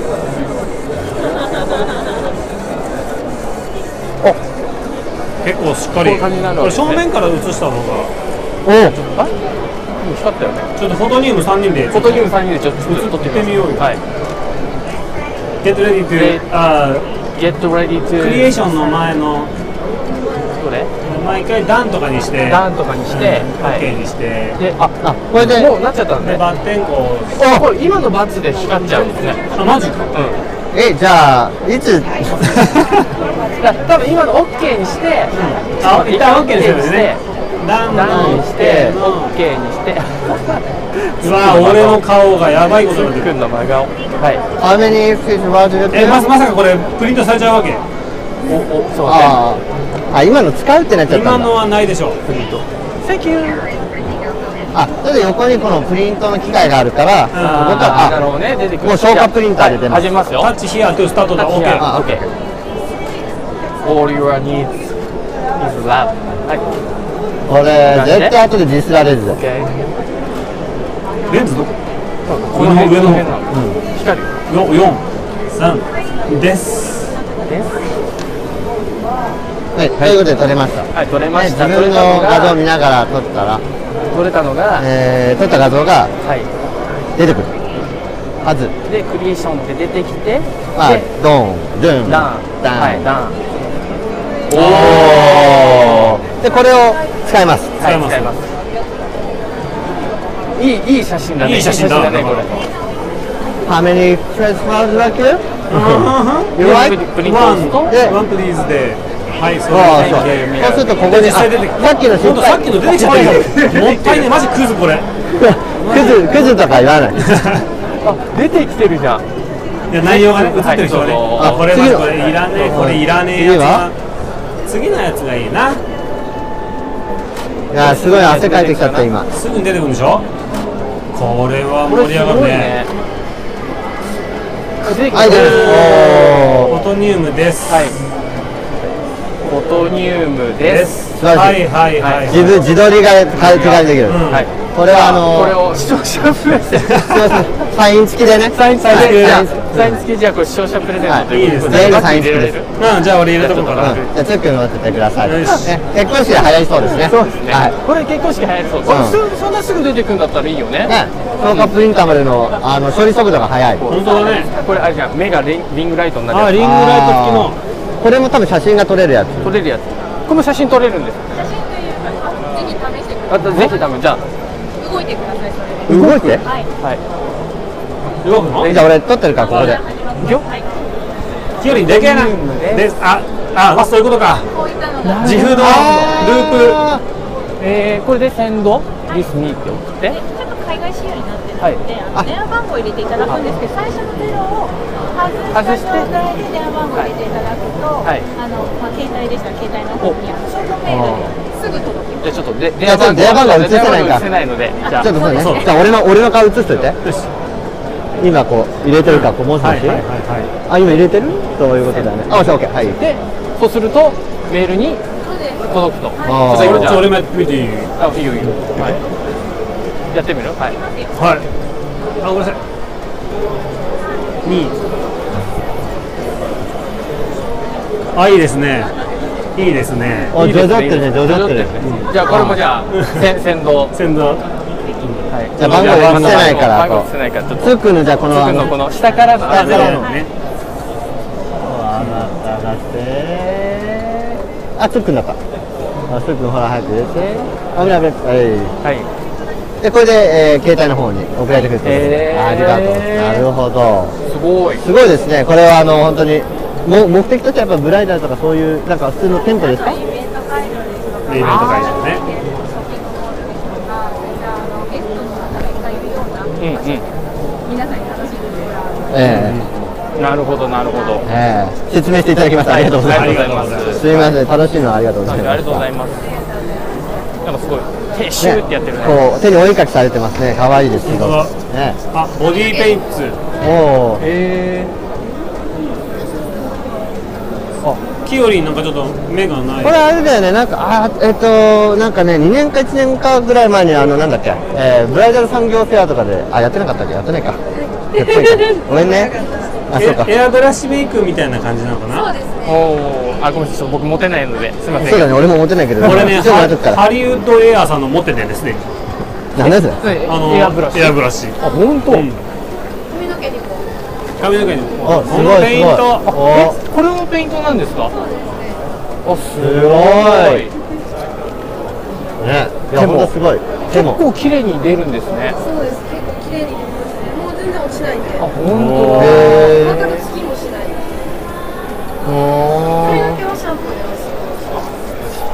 結構しっかり。これ正面から映したのが。おあ今光ったよね。ちょっとフォトニウム3人で。フォトニウム3人でちょっと撮ってみます撮ってみようよ。はい。ゲットレディトでゥあ Get ready to クリエーションの前の。どれ？毎回段とかにして。ダウンとかにして、は OK いにして。でああ、これで。もうなっちゃったんででバッテンこうあこれ今のバツで光っちゃうんですね。あマジか。うんえ、じゃあいつ？だ多分今の OK にして、あ一旦 OK にするんですね。ダウンして OK にして。うわ俺の顔がやばいことになってる。くんの真顔。はい。How many fish were you? えままさかこれプリントされちゃうわけ。おおそうね。ああ、あ今の使うってなっちゃったんだ。今のはないでしょプリント。Thank you あそれで横にこのプリントの機械があるからここあーなるほどからね。出てくる。もう消化プリンターで出ます。はい始めますよ。タッチヒアトゥスタートだ。OK あ OK All your needs is love はい。これ絶対後でディスられるぞ。OK レンズ？どここの辺上の辺なの光る。よ4 3です。はいということで撮れました。はい撮れまねした。自分の画像を見ながら撮ったら、撮れたのがえー、撮った画像がはい。出てくる。はず。でクリエーションって出てきてまあでドンドゥンダン。ダン、はいダン。おー。でこれを使います。はい使います。いいいい写真だね。いい写真だ。ねこれ。How many have like you? You プ like? リプリンはいそそうれそう。はいそうするとここに。さっきの失ほんとさっきの出てきちゃったけどもったいねマジクズこれ。クズクズとか言わない。あ出てきてるじゃん。いや内容がね映ってる人がね、はいあこれこれいらねえこれいらねえやつが。次のやつがいいな。いやすごい汗かいてきちゃった今。すぐに出てくるんでしょ？これは盛り上がるね出てきてはいおフォトニウムです。はいフォトニウムです。はい。はい。はい。自分自撮りが手軽にできる、うんはい。これはあのこれを視聴者プレゼント。サイン付きでね。サイン付きで。じゃあはい。サイン付きじゃあこれ視聴者プレゼントとはい。いうことで全員バッサイン付きです。うんじゃあ俺入れとこうかな。うん、じゃあツックン乗せてください、ね。結婚式で早いそうですね。そうですね、はい。これ結婚式早いそう、そんなすぐ出てくるんだったらいいよね。ね、消化プリンターまでのあの処理速度が速い。本当だね。これあれじゃん目がリングライトになるあリングライト付きのこれも多分写真が撮れるやつ。撮れるやつ。これも写真撮れるんです。写真というかぜひ試して。くだあとぜひ多分じゃあさい動いてくださいそれ。で動いて？はい。はい動くの？じゃあ俺撮ってるからここで。い。くよ。キよりでけえな。であああそういうことか。こういったのが。自負のルーあえー、これでセンドリスミーって送って海外仕様になってるので、はい。あの電話番号を入れていただくんですけど、最初のゼロを外した状態で電話番号を入れていただくと、はい。あのまあ、携帯でしたら携帯の方にショートメールですぐ届きます。じゃあちょっとで電話番号映せないか。映せないのでじゃあ。ちょっとそうね。そうじゃあ俺の俺の顔映しといて今こう入れてるからこうもしもし、はいはいはいはい。あ今入れてる？そういうことだよねあオッケーはい。でそうするとメールにそうです。届くと。あー。じゃあ俺もやってみていい？あいいよいいよはいやってみる？はい。はい。あごめんなさい。2あいいですね。いいですね。あいいですジョジョってるね。ジョジョってるね。じゃあこれもじゃあせ先導。先導。はい。じゃあ番号映せないから番号映せないからちょっと。ツックンのじゃあこのつくのこの下からの下からの。ね。上がった上がって。あツックンだったあツックンほら早く入れて。危ない危ない。はい。はいでこれで、えー携帯の方に送られてくるってことで、へー。ありがとう。なるほど。すごい。すごいですね。これはあの本当にも目的としてはやっぱブライダルとかそういうなんか普通の店舗ですか？イベント会場ですとか、イベント会場ね皆さんに楽しん。でもらう。ええ。なるほどなるほど。ええ。説明していただきました。ありがとうございます。ありがとうございます。すみません。楽しいのありがとうございます。ありがとうございます。なんかすごい手シューってやってるね。こう手にお絵かきされてますね。可愛いですけど。本ね。あボディーペインツ。おおへキよりなんかちょっと目がない。これあれだよね。なんかあえっ、となんかね2年か1年かぐらい前にあのなんだっけ、えーブライダル産業フェアとかであやってなかったっけ？やってないか。ごめんねエアブラシメイクみたいな感じなのかな？ーおー。あごめんなさい。僕持てないので。すみません。そうだね。俺も持ってないけど。これねハリウッドエアさんの持っててですねなんだそれ？あのエアブラシ。エアブラシ。あ本当、うん。髪の毛にも。髪の毛にあすごいペイント。すごい。えこれもペイントなんですか？あすすごい。ね。いやすごい。で結も。構綺麗に出るんですね。そうです。結構綺麗にないんで。あ本へ全くつきもしないー。お髪ーの毛はシャンプーではしま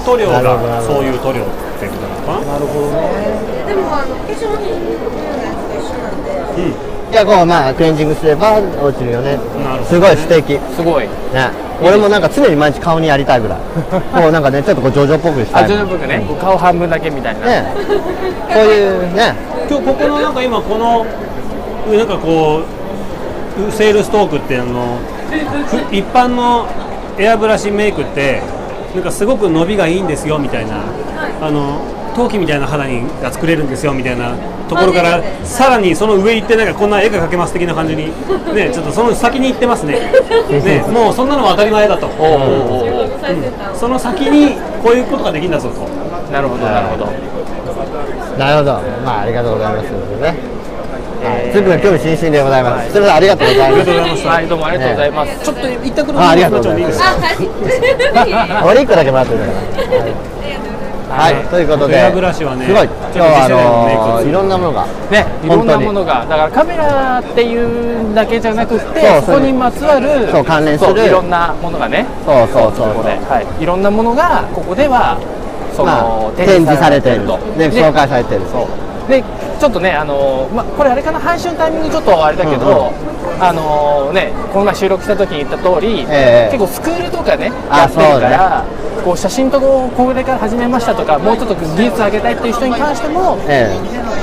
す塗料がそういう塗料ってことなのかな？なるほどねでもあの化粧品のやつと一緒なんで。うん。いやこうまあクレンジングすれば落ちるよね。なるほどね。すごい素敵。ねすごい。俺もなんか常に毎日顔にやりたいぐらい。こうなんかねちょっとこうジョジョっぽくしたい。あジョジョっぽくね、こう顔半分だけみたいな、ね こういうね。今日ここのなんか今このなんかこうセールストークってあのふ一般のエアブラシメイクってなんかすごく伸びがいいんですよみたいなあの陶器みたいな肌にが作れるんですよみたいなところからさらにその上行ってなんかこんな絵が描けます的な感じに ねちょっとその先に行ってますね。ねもうそんなのは当たり前だと。おうおうおう。おうその先にこういうことができるんだぞと。なるほどなるほど。なるほど。まあありがとうございます。ねはい、つぶ興味津々でございます、それではありがとうございます。はいどうもありがとうございます、ちょっと一択のあありがとうございます。あ、はい。俺一個だけもらってるから。はい、ということでエアブラシはねすごい。今日はあのいろんなものが。ね、いろんなものが。だからカメラっていうだけじゃなくってそこにまつわるそう関連する。いろんなものがね。そうそうそう。ここで、はい、いろんなものがここでは展示されてると。で紹介されてる。そう。でちょっとねあのまこれあれかな配信のタイミングちょっとあれだけど、あのねこの前収録した時に言った通り、ええ結構スクールとかねあやってるから、こう写真とこうこれから始めましたとかもうちょっと技術上げたいっていう人に関してもえ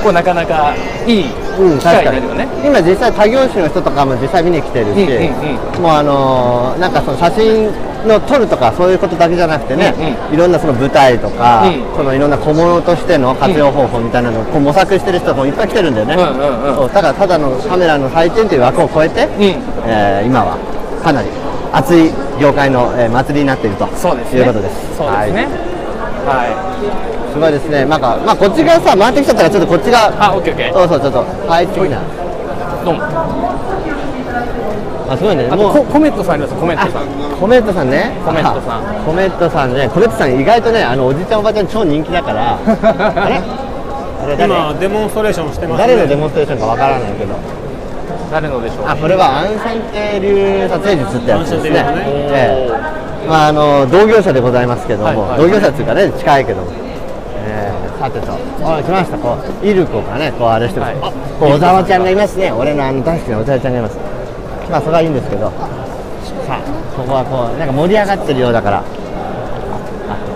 こうなかなかいい機会にになるよね、今実際他業種の人とかも実際見に来てるし、うんうんもうあのーなんかその写真の撮るとかそういうことだけじゃなくてね、ういろんなその舞台とか、うん。そのいろんな小物としての活用方法みたいなのをこう模索してる人もいっぱい来てるんだよね、うんうんうん。そうだからただのカメラの祭典という枠を超えて、うんえー今はかなり熱い業界の、えー祭りになっているとそうですねいうことです。そうですねはいはいすごいですね。なんか、まあ、こっち側さ、回ってきちゃったら、ちょっとこっち側。あオッケーオッケーそうそう、ちょっと、入ってきな。どうもあ、すごいね。もう、ココメントさんいますコメントさんコメントさんね。コメントさんあコメントさんね、コメントさん、意外とね、あの、おじちゃん、おばちゃん、超人気だから。あれ？今デモンストレーションしてますね誰のデモンストレーションかわからないけど。誰のでしょうあ、これはアンシャンテ流撮影術ってやつですね。ねええまあ、あの、同業者でございますけども、はいはい同業者っていうかね、近いけども。ええさてと、あ、来ました。こう、イルコがね、こう、あれしてます。はいあ、こう小沢ちゃんがいますね。俺のあの大好きな小沢ちゃんがいます。まあ、それはいいんですけど。さあ、ここはこう、なんか盛り上がってるようだから。あ、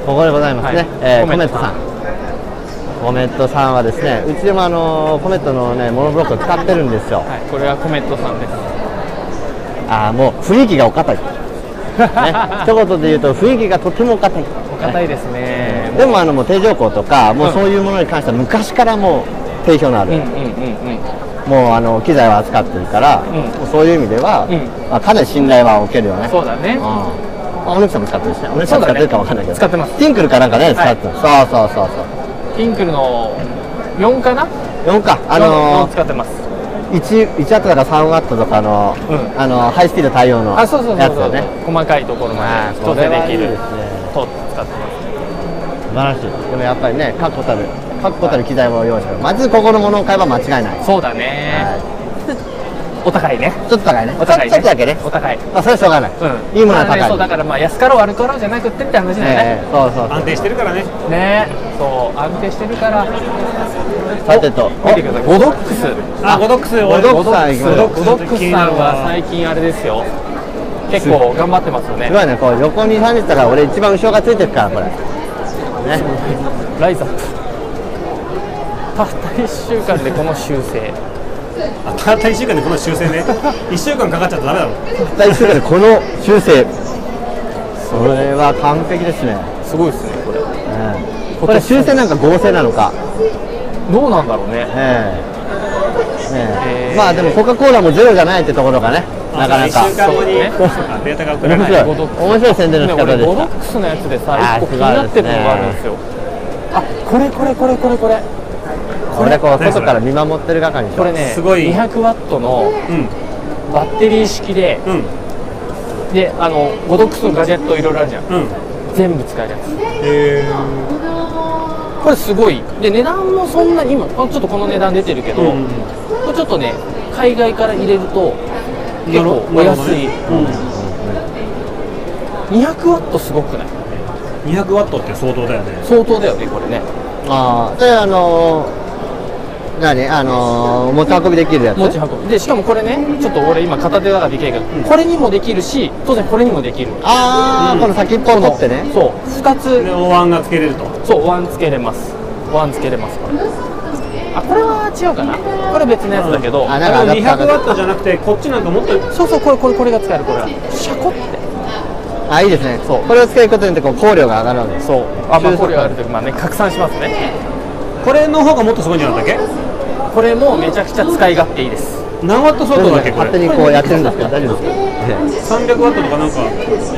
ここでございますね。はいえーコメントさんコメントさん。はですね、うちでもあのコメントのね、モノブロックを使ってるんですよ。はいこれはコメントさんです。ああもう雰囲気がお堅い、ね、一言で言うと雰囲気がとてもお堅い。お堅いですね。でもあのもう定常校とかもうそういうものに関しては昔からもう定評のある、うんうんうんうん。もうあの機材を扱ってるから、うそういう意味では、うん。まあ、かなり信頼はおけるよね。そうだね。うん。あおぬきさんも使ってるしね。おぬきさん使ってるかわかんないけど。使ってます。ティンクルかなんかね使はいってる、そうそうそうそうピンクルの4かな？4か。あの4使ってます。ー、1, 1ワットだから3ワットとかの,、うん。あのハイスピード対応のやつよね。細かいところまで調整できるこれはいいですね。と使って素晴らしい。でもやっぱりね確固たる確固たる機材を用意してるまずここのものを買えば間違いない、ますそうだね。はお高いね。い、ちょっと高いね。お高いね。ちょっとだけね。お高い。まあそれはしょうがない、うん。いいものは高い、まあねそうだからまあ安かろう悪かろうじゃなくってって話だよね。ええそうそう安定してるからね。ね。そう安定してるから。さてと。 Godox。あ Godox。Godox。ゴドックスさんは最近あれですよ。結構頑張ってますよね。すごいね。こう横に3人たら俺一番後ろがついてるからこれ。ね。ライザップ。たった1週間でこの修正。あたった1週間でこの修正ね。1週間かかっちゃったらダメだろ。第一週間でこの修正。それは完璧ですね、すごいですねこれ。ええ。これ修正なんか合成なのか。どうなんだろうね。ええ。ねえ。えーまあでもコカ・コーラもゼロじゃないってところがねなかなか。1週間後に、そうね。あデータが送られ面白い。て面白い宣伝の仕方でした。ドックスのやつでさあー一個気になってるのがあるんですよ。あこれこれこれこれこれこれこう外から見守ってる係でしょこれねすごい。200ワットのうん。バッテリー式でうん。であのゴドックスのガジェットいろいろあるじゃん。うん。全部使えるやつ。えこれすごい。で値段もそんなに今ちょっとこの値段出てるけど、うんこれちょっとね海外から入れると結構お安い、なる200ワットすごくない？うん、200ワットって相当だよね。相当だよねこれね。ああであのー何あのー持ち運びできるやつ。持ち運び。でしかもこれねちょっと俺今片手だからできないけど、これにもできるし当然これにもできる。ああ、この先っぽを取ってね。そう。2つ。でお椀がつけれると。そうワンつけれます。ワンつけれますこれ。あこれは違うかな。これ別のやつだけど、あなんかアダプター200がワットじゃなくてこっちなんかもっとそうそうこれこれこれが使えるこれは。シャコってあいいですね。そう。これをつけることによってこう香料が上がるわけそう。あまあこれがあるときまあね拡散しますね。これの方がもっとすごいんじゃなかったっこれもめちゃくちゃ使い勝手いいです。け何ワット相当だっけこれ。勝手にこうやってるんですけど大丈夫ですか？300ワットとかなんか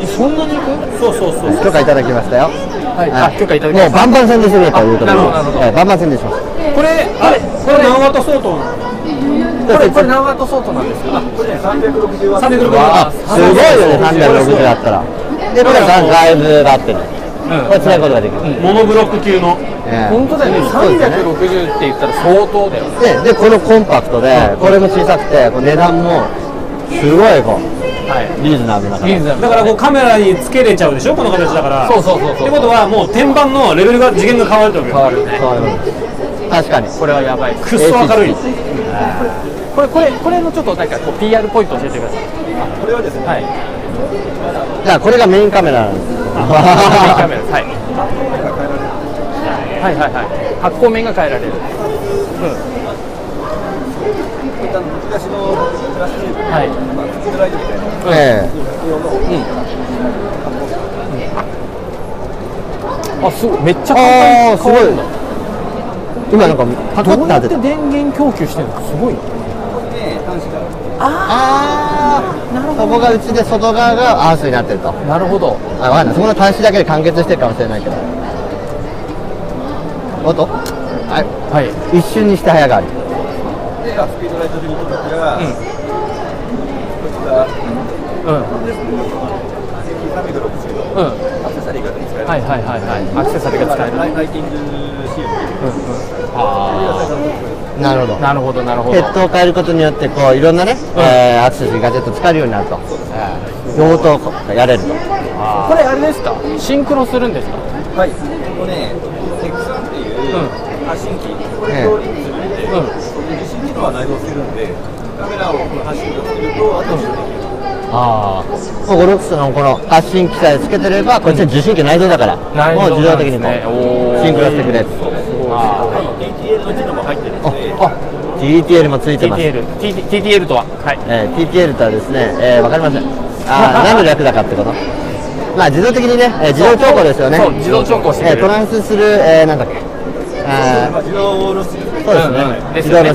そんなにいくそう？そうそう許可いただきましたよ。はい。あ許可いただきました。もうバンバン宣伝してくれということであなるほどなるほど。ええバンバン宣伝しますこれあれこれ何ワット相当なのこれこれ何ワット相当なんですか？これね360ワット。360あワット。すごいよね360あったら。でこれがガイブバッテリーこれ使うことができる、モノブロック級の。ええ。本当だよね。そうですよね360って言ったら相当だよね。ででこのコンパクトでこれも小さくて値段もすごいこうはい。リーズナブルな感じリーズナブル。だからこうカメラにつけれちゃうでしょ？この形だから。そうそうそうそう。ってことはもう天板のレベルが次元が変わるってわけ変わる。ねそういうこと確かに。これはやばい。くっそ明るい。これこれこれのちょっとなんかこう PR ポイント教えてください。これはですね。はいじゃあこれがメインカメラなんです。メインカメラ。はい。はいはいはい。発光面が変えられる。昔のプラスチックはい。まあスクライトみたいなえあすごい。めっちゃ簡単。に変わるんだ今なんかパカッどうやってて当てた電源供給してるのすごい。で端子が。ああなるほど。そこが内で外側がアースになってると。なるほど。あわかんない。そこの端子だけで完結してるかもしれないけど。おっと。はい。はい。一瞬にして早変わり。でスピードライト的にとっては、うん。こちらうん。360うん。のアクセサリーが使える、はいはいはいはい。アクセサリーが使える。ライティングシールなるほど。なるほどなるほど。ヘッドを変えることによってこういろんなね、えーアクセスガジェット使えるようになると。用途やれる。とこれあれですか？シンクロするんですか？はい。ここね X1 っていう発信機これとリンクするんで、うん受信機能は内蔵してるんでカメラをこの発信機をつけるとあと後ろで。きるああもうゴルフスのこの発信機さえつけてればこっちは受信機内蔵だから、内蔵もう自動的にこなんですね。おー。うシンクロしてくれ。るはい DTL の機能も入ってるんで。あ TTL もついてます。TTL TT TTL とは？はい。えー TTL とはですね、えー、わかりません。あー 何の略だかってこと？まあ自動的にね、えー自動調光ですよね。そう自動調光してくれる。えートランスする、えー、なんだっけ？自動露出そうですね、うん。うん自動で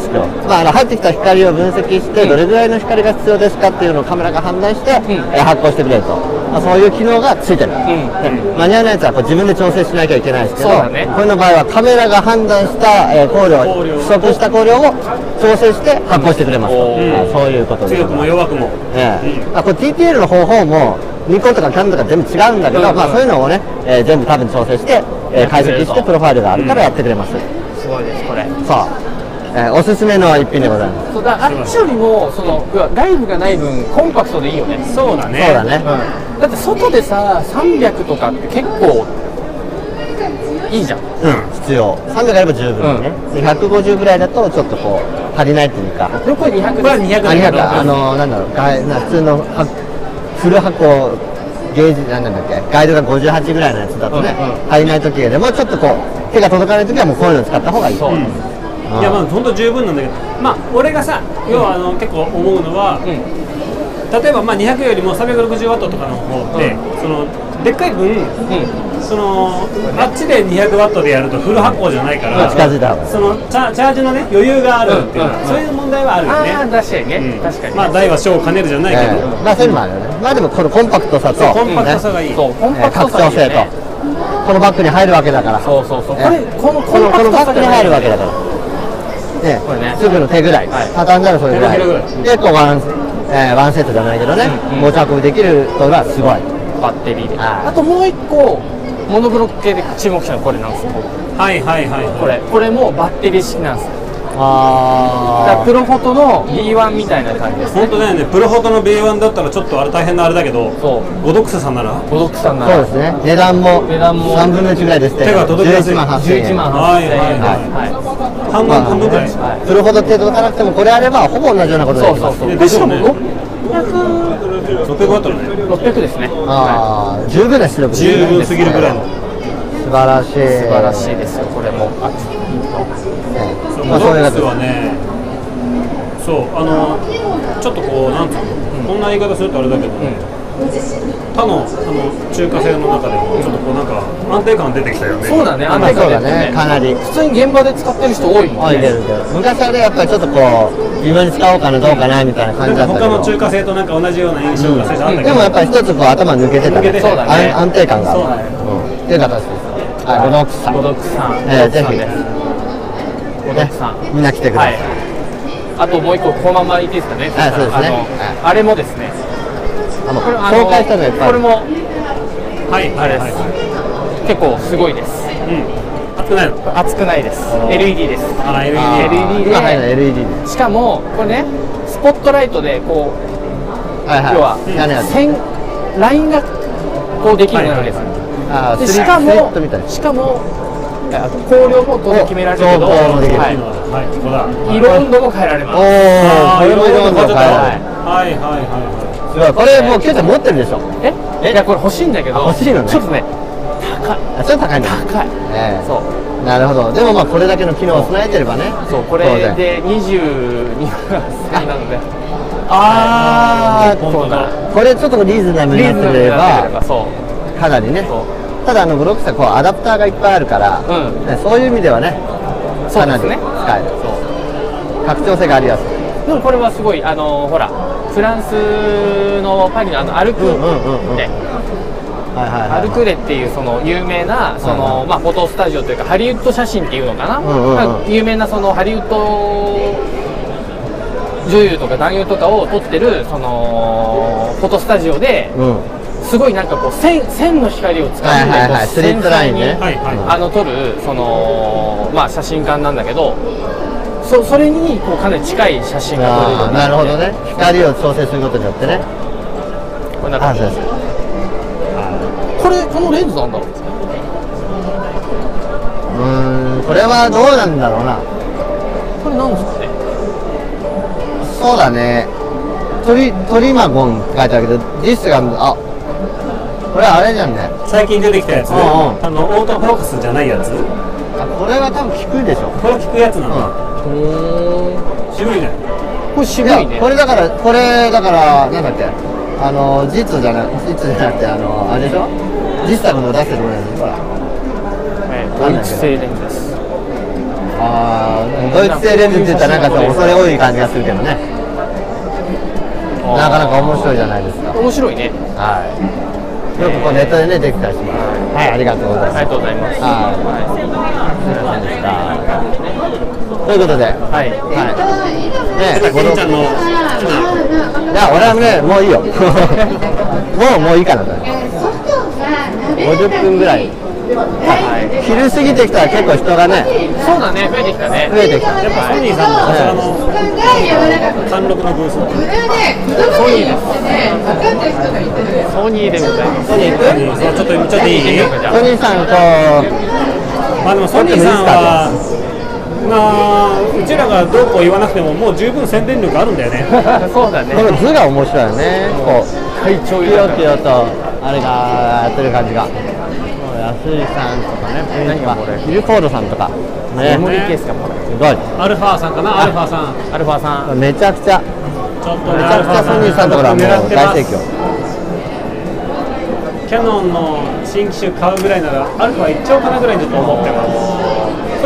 まあ、あの入ってきた光を分析して、どれぐらいの光が必要ですかっていうのをカメラが判断して、えー発光してくれると、まあ、そういう機能がついてる、ん。でマニュアルのやつはこう自分で調整しなきゃいけないですけど、ね。これの場合はカメラが判断した、えー光量、取得した光量を調整して発光してくれますと、おー。あそういうことで強くも弱くも。ええ。あこれ TTL の方法もニコンとかキャノンとか全部違うんだけど、うん。うんまあ、そういうのをね、えー全部多分調整して、えー解析してプロファイルがあるからやってくれます、すごいですこれ。そう、えーおすすめの一品でございます。そうだあっちよりもその要は外部がない分コンパクトでいいよね。そうだね。そうだね、だって外でさ300とかって結構いいじゃん。うん、必要。300あれば十分だね、で150ぐらいだとちょっとこう足りないっていうか。でもこれ200これは200あ200あのなんだろう普通のはフル箱ゲージなんだっけガイドが58ぐらいのやつだとね、うんうん。足りない時でもちょっとこう手が届かない時はもうこういうの使った方がいい。そう。うん。いやまあ本当十分なんだけどまあ俺がさ要はあの結構思うのは、例えばまあ200よりも360ワットとかの方って、そのでっかい分、そのあっちで200ワットでやるとフル発光じゃないから、近づいたそのチャチャージのね余裕があるっていうそういう問題はあるよね。ああ確かにね、うん。確かに、まあ大は小を兼ねるじゃないけど、ええ。まあそういうのもあるよね。まあでもこのコンパクトさとコンパクトさがいい。そうコンえーパクトさいいよねと。このバッグに入るわけだから。そうそうそう。えこれこのこのこのバッグに入るわけだら。から。ねこれねすぐの手ぐらい、はい。畳んだらそれぐらい。でこうワン,、えーワンセットじゃないけどね、うんうん。持ち運びできるとはすごいバッテリーで。はいあともう一個モノブロック系で注目したのこれなんですよはいはいはいはい。これ。これもバッテリー式なんです。よだからあプロフォトの B1 みたいな感じですね。本当だよね。プロフォトの B1 だったらちょっとあれ大変なあれだけど、そう。ゴドックスさんなら？ゴドックさんなら。そうですね。値段も値段も。3分の1ぐらいですって手が届きやすい。11万8000円。11万8000円。はいはいはい。半分半分ぐらいですはいそれほど手届かなくてもこれあればほぼ同じようなことができます。そうそうでしかも600 600ワットのね。600ですね。ああ十分な出力です十分すぎるぐらいの。素晴らしい。素素晴らしいですよこれも。あそうまあそねそうあのちょっとこうなんつうの、こんな言い方するとあれだけど、他のあの中華製の中でもちょっとこうなんか安定感出てきたよね。そうだね安まあそうだ定感出てるねかなり。普通に現場で使ってる人多いもんね。昔はねやっぱりちょっとこう自分に使おうかなどうかなみたいな感じだったけど。他の中華製となんか同じような印象が最初あったけど、でもやっぱり一つこう頭抜けてた抜けてたそうだね。安安定感がある。そうだね。うん。っていう形です。はいゴドックさんゴドックさんえーぜひ。ゴドックさんみんな来てください。はい。あともう一個このままいっていいですかね。はいそうですね。あれもですねあの紹介したのがいっぱいこれもはいはいはい。結構すごいです。うん。熱くないの？熱くないです。LED です。あ LED LED で。今入るの LED で。しかもこれねスポットライトでこうはいはい。要は屋根ある。線ラインがこうできるようになるわけです。あーでしかもしかもえあと光量も当然決められるけど、ははいここだ。い、色温度も変えられおます。おこれも色々変えられる。はいはいはいはいこれもうケイちゃん持ってるでしょ？え？いやこれ欲しいんだけど。あ欲しいのね。ちょっとね高い。あちょっと高いんだ。高い。ええ。そう。なるほど。でもまあこれだけの機能を備えてればね。そうこれで22万円なので。あーそうだ。これちょっとリーズナブルになってればばそう。かなりね。そう。ただあのブロックさこうアダプターがいっぱいあるから、うん。ねそういう意味ではねかなり使える。そう。拡張性がありやすい。でもこれはすごいあのほらフランスのパリのあのアルクうんうんうんうん。レはいはいはいアルクレっていうその有名なそのまあフォトスタジオというかハリウッド写真っていうのかな、有名なそのハリウッド女優とか男優とかを撮ってるそのフォトスタジオでうん。すごいなんかこう線線の光を使ってはいはいはい。スリットラインあの撮るそのまあ写真館なんだけどそそれにこうかなり近い写真が撮れるようなるほどね。光を調整することによってね。こんかあそうです。これこのレンズなんだろううーんこれはどうなんだろうな。これなんですかね。そうだね。トリトリマゴンって書いてあるけどディスがあこれあれじゃんね。い最近出てきたやつうんうん。あのオートフォーカスじゃないやつ。あこれは多分効くでしょ。これ聞くやつなんだう渋いねこれ渋いね。これだからこれだからなんだっけ？あの実じゃな実じゃなくてあのあれでしょ？実作の出してるものやつほら。はい。ドイツ製レンズです。あードイツ製レンズって言ったらなんかさ恐れ多い感じがするけどね。なかなか面白いじゃないですか。面白いね。はい。よくこうネットでねできたりします。はいありがとうございます。ありがとうございます。はい。すいませんでしたということで。はい。はい。ね。ケンちゃんのいや俺はねもういいよ。もうもういいかなと。50分ぐらい。はい。昼過ぎてきたら結構人がねそうだね。増えてきたね。増えてきたやっぱソニーさんのこちらの貫禄のブースソニーです。ソニーでございます。ソニーちょっとちょっといい？ソニーさんとまあでもソニーさんはまあうちらがどうこう言わなくてももう十分宣伝力あるんだよね。そうだね。この図が面白いよねこう会長ピヨピヨとあれがやってる感じが。安井さんとかね。何がこれ？ヒルフォードさんとか。ね。メモリーケースがこれすごい。アルファさんかな？アルファさん。アルファさん。めちゃくちゃちょっとねめちゃくちゃソニーさんのところはもう大盛況。キヤノンの新機種買うぐらいならアルファいっちゃおうかなぐらいにちょっと思ってます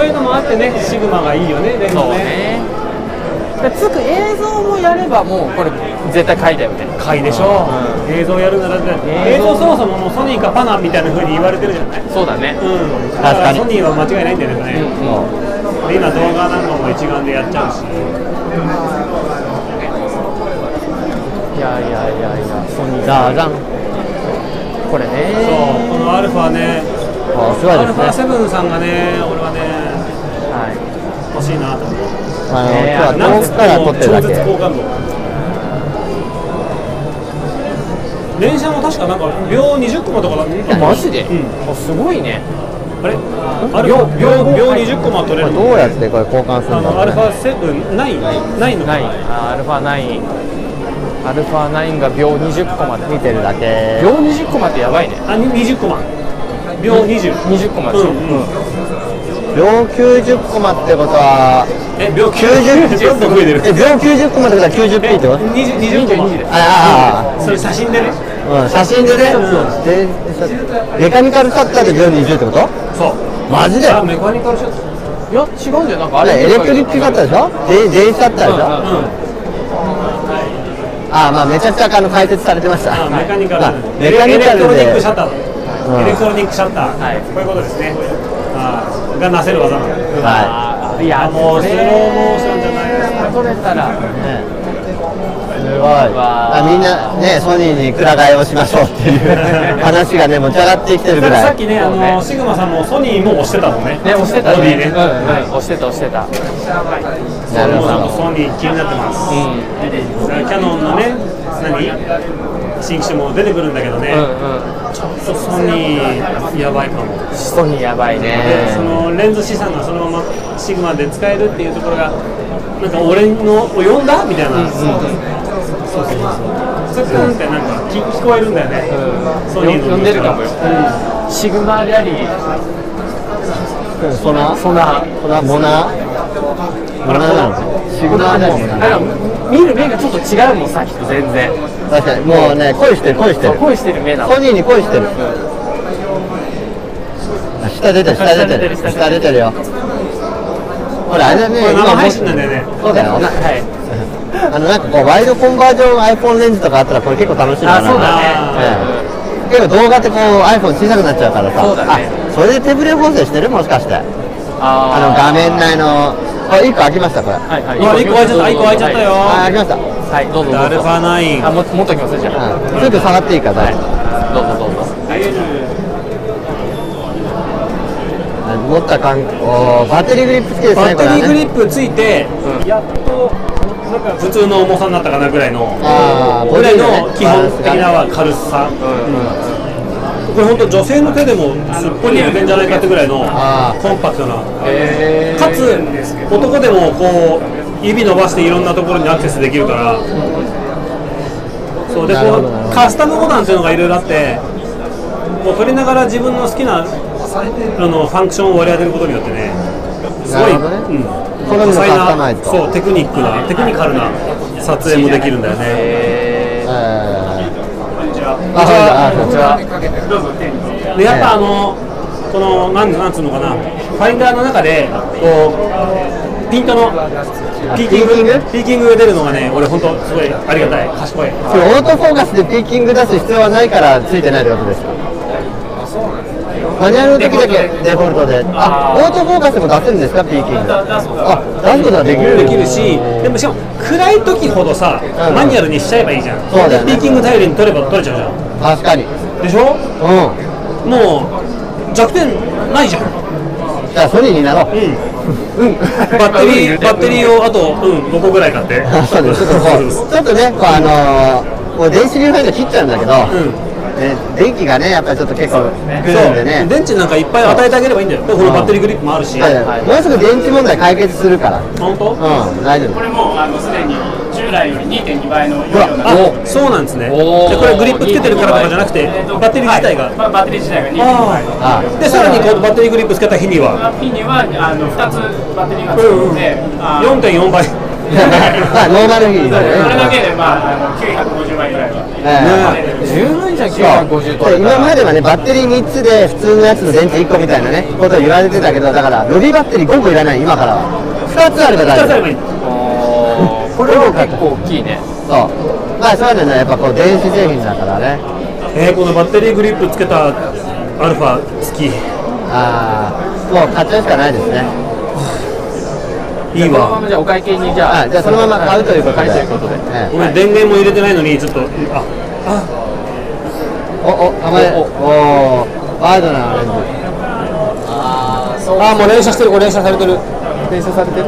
そういうのもあってねシグマがいいよねレンズねつく映像もやればもうこれ絶対買いだよね。買いでしょ、映像やるなら映映像像そもそももうソニーかパナみたいな風に言われてるじゃない。そうだね。うん、だ確からにソニーは間違いないんだよね、そうで今動画なんかも一眼でやっちゃうし。いやいやいやいやソニー。じゃあじゃんこれそうねこのアルファね。あすごいアルファですね。7さんがね俺は欲しいなと思うあのね今日は遠くから撮ってるだけ超絶高感度連射も確かなんか秒20コマとかだマジで、うんあすごいねあれアルファ秒秒20コマ取れるどうやってこれ交換するあんだろうねのアルファ7ないないのか9あアルファ9アルファ9が秒20コマで見てるだけ秒20コマってやばいねあに20コマ秒20 20コマでしょ、うんうん秒90コマってことはえ秒90 90ちょっと増えてるえ秒90コマってことは 90p ってこと20 20コマああそれ写真でね、うん、写真でね、でメカニカルシャッターで秒20ってことそうマジであメカニカルシャッターいや違うんじゃなんかあれエレクトリックシャッターでしょで電シャッターでしょ、うんうんああまあめちゃくちゃあの解説されてましたメカニカルまあメカニカルでエレクトロニックシャッターうんエレクトロニックシャッター、はいこういうことですねがなせる技。なのはあーいやもうスローモーションじゃないですか。撮れたらい、ね。すごい。あみんなねソニーにくら替えをしましょうっていう話がね持ち上がってきてるぐらい。だからさっきねあのシグマさんもソニーも押してたもんね。ね押してたね、ねうんうん。押してた押してた。なるほど。もうソニー気になってます、うん。キャノンのね何？新機種も出てくるんだけどね、うんうんちょっとソニーやばいかも。ソニーやばいでねそのレンズ資産がそのままシグマで使えるっていうところがなんか俺のを呼んだみたいな、そうそうそうそう。ツックンってなんか聞聞こえるんだよね、ソニーの。呼んでるかもよ。うシグマラリー。ソナソナソナモナモナなのシグナーだよあの見る目がちょっと違うもんさっきと全然。確かに。もうね恋してる恋してる。恋してる目なの。ソニーに恋してる。あ下出てる下出てる下出てる下出てる。よ。ほらあれだねこれ生今配信なんだよね。そうだよ。はい。あのなんかこうワイドコンバージョン iPhone レンズとかあったらこれ結構楽しいかな。あそうだね。ええ結構動画ってこう iPhone 小さくなっちゃうからさ。そうだね。あそれで手ブレ補正してる？もしかしてあのあ画面内のこれ1個開きましたこれ。はいはい。一個開いちゃった一個開いちゃったよ、あ開きました。はいどうぞどうぞ。アルファ9あも持っときますじゃあ。うんちょっと下がっていいか大丈夫。どうぞどうぞ。あ持った感おーバッテリーグリップ付きですバッテリーグリップついて、やっとなんか普通の重さになったかなぐらいのぐらいの基本的な軽さ、これ本当女性の手でもすっぽり抜けんじゃないかってぐらいのコンパクトなへかつ男でもこう指伸ばしていろんなところにアクセスできるからそうでこうカスタムボタンっていうのがいろいろあってこう撮りながら自分の好きなあのファンクションを割り当てることによってねすごい、うん、多彩カスタマイズと。そうテクニックなテクニカルな撮影もできるんだよね。えーあこちはあこんにちはでやっぱあのこのなんなんつうのかな。ファインダーの中でこうピントのピーキング？ピーキング？が出るのがね俺本当すごいありがたい。賢い。これオートフォーカスでピーキング出す必要はないからついてないってことですか？マニュアルの時だけ。デフォルトで。あオートフォーカスでも出せるんですか？ピーキングあ出すことができる。できるしでもしかも暗い時ほどさうん。マニュアルにしちゃえばいいじゃん。そうだピーキング頼りに取れば撮れちゃうじゃん。確かにでしょ？うん。もう弱点ないじゃん。じゃあソニーになろう。うん。バッテリー バッテリーをあとうん5個ぐらい買って。あ そうです。ちょっとこうちょっとねこうあのーもう電子ビューファインダー切っちゃうんだけど、ね、電気がねやっぱりちょっと結構来るんでね。電池なんかいっぱい与えてあげればいいんだよ。でこのバッテリーグリップもあるし。はいはいもうすぐ電池問題解決するから。本当？うん大丈夫。これもあのすでに従来より2.2倍の容量なあのでそうなんですね。これグリップつけてるからとかじゃなくてバッテリー自体が、ババッテリー自体が。2.2倍でさらにこうバッテリーグリップつけた日には。ピンにはあの2つバッテリーがつくので、あの4.4倍。まあノーマルヒーでこれだねけで、まあ、あの950倍ぐらいは。ええ十分じゃんそう950取れた今まらではねバッテリー3つで普通のやつの電池1個みたいなねことを言われてたけどだから予備バッテリー5個いらない今から。は2つあれば大2つあ丈夫ればいい。おーこれは結構大きいね。そう。まあそういうのねやっぱこう電子製品だからね。えー、このバッテリーグリップつけたアルファ付き。ああもう買っちゃうしかないですねいいわ。このままじゃあお会計にじゃああじゃあそのまま買うということで。ということで。ええ。ごめん電源も入れてないのにちょっとあおおたまにおお。ワイドなレンズあーそう。あもう連射してるこれ連射されてる。連射されてる。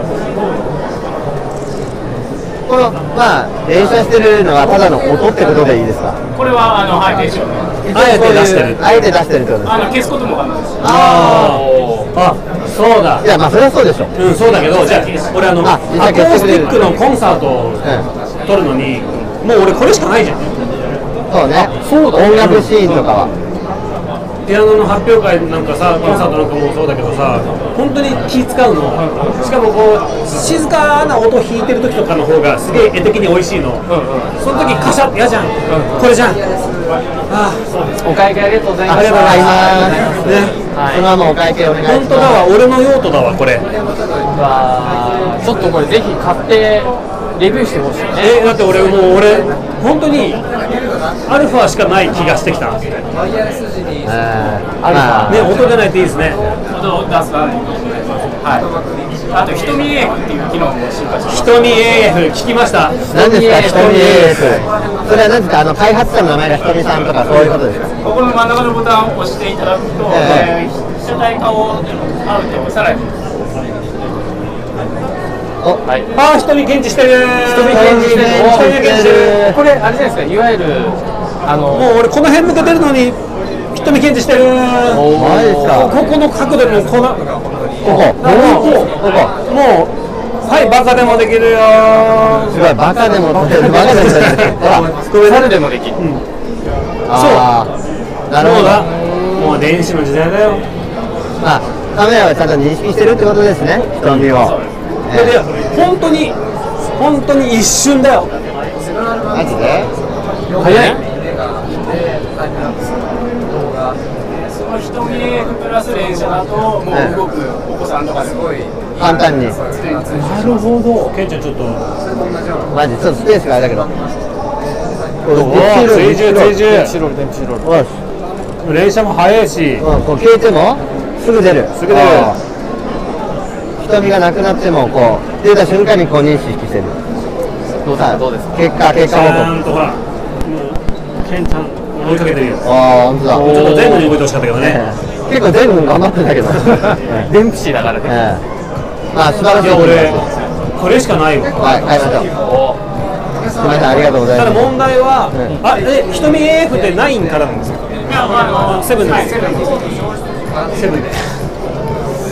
このまあ連射してるのはただの音ってことでいいですか？これはあのはい電子音あえて出してる。あえて出してるってことですあの消すことも可能です。ああそうだ。いやまあそれはそうでしょう。んそうだけどじゃあ俺あのあアコースティックのコンサートを撮るのにもう俺これしかないじゃん。そうね。音楽シーンとかは。ピアノの発表会なんかさコンサートなんかもそうだけどさ本当に気使うの。しかもこう静かな音弾いてる時とかの方がすげえ絵的に美味しいの。その時カシャって嫌じゃん。これじゃんあお会計ありがとうございあます。りがとうございますあねそのままお会計お願いします。本当だわ俺の用途だわこれ。わーちょっとこれぜひ買ってレビューしてほしいね。えだって俺もう俺本当にアルファしかない気がしてきた。ねえーまあ音出ないといいですね。音を出す。はいあと瞳 AF っていう機能も進化してます。瞳 AF 聞きました？何ですか、ひとみ AF。それは何ですか、あの開発者の名前がひとみさんとか、そういうことですか？ここの真ん中のボタンを押していただくと、ええ。ー被写体化をあるとさらに。お、はい。あー瞳検知してる瞳検知してる。瞳検知してる。これあれじゃないですか？いわゆるあのもう俺この辺向けてるのに瞳検知してるマジですか？ここの角度もこのここ、もうここ。もうはいバカでもできるよ。すごい、バカでも、バカでもですか。ほら、でもできるあー。なるほど。もう電子の時代だよ。あ、カメラはちゃんと認識してるってことですね、瞳を。でえ本当に本当に一瞬だよ。マジで？早いその瞳ラス連写だともう動くお子さんとかすごい簡単に。なるほどケンちゃんちょっと。マジ、ちょっとスペースがあれだけど。おー追従追従。よし。連射も早いし。うん、こう消えてもすぐ出る。すぐ出る。瞳がなくなってもこう出た瞬間にこう認識してる。どうですかどうですか？結果結ち果報告ゃんとほらもうケンちゃん追いかけてるよ。ああ本当だ。ちょっと前後に動いてほしかったけどね。ええ結構全部頑張ってたけど。えデンプシーだからね。えまあ素晴らしい。いや俺はこれしかないよい買いましょう。すみませんありがとうございただます問題はうん。あえ瞳 AF って9からなんですよセブンです。セブンで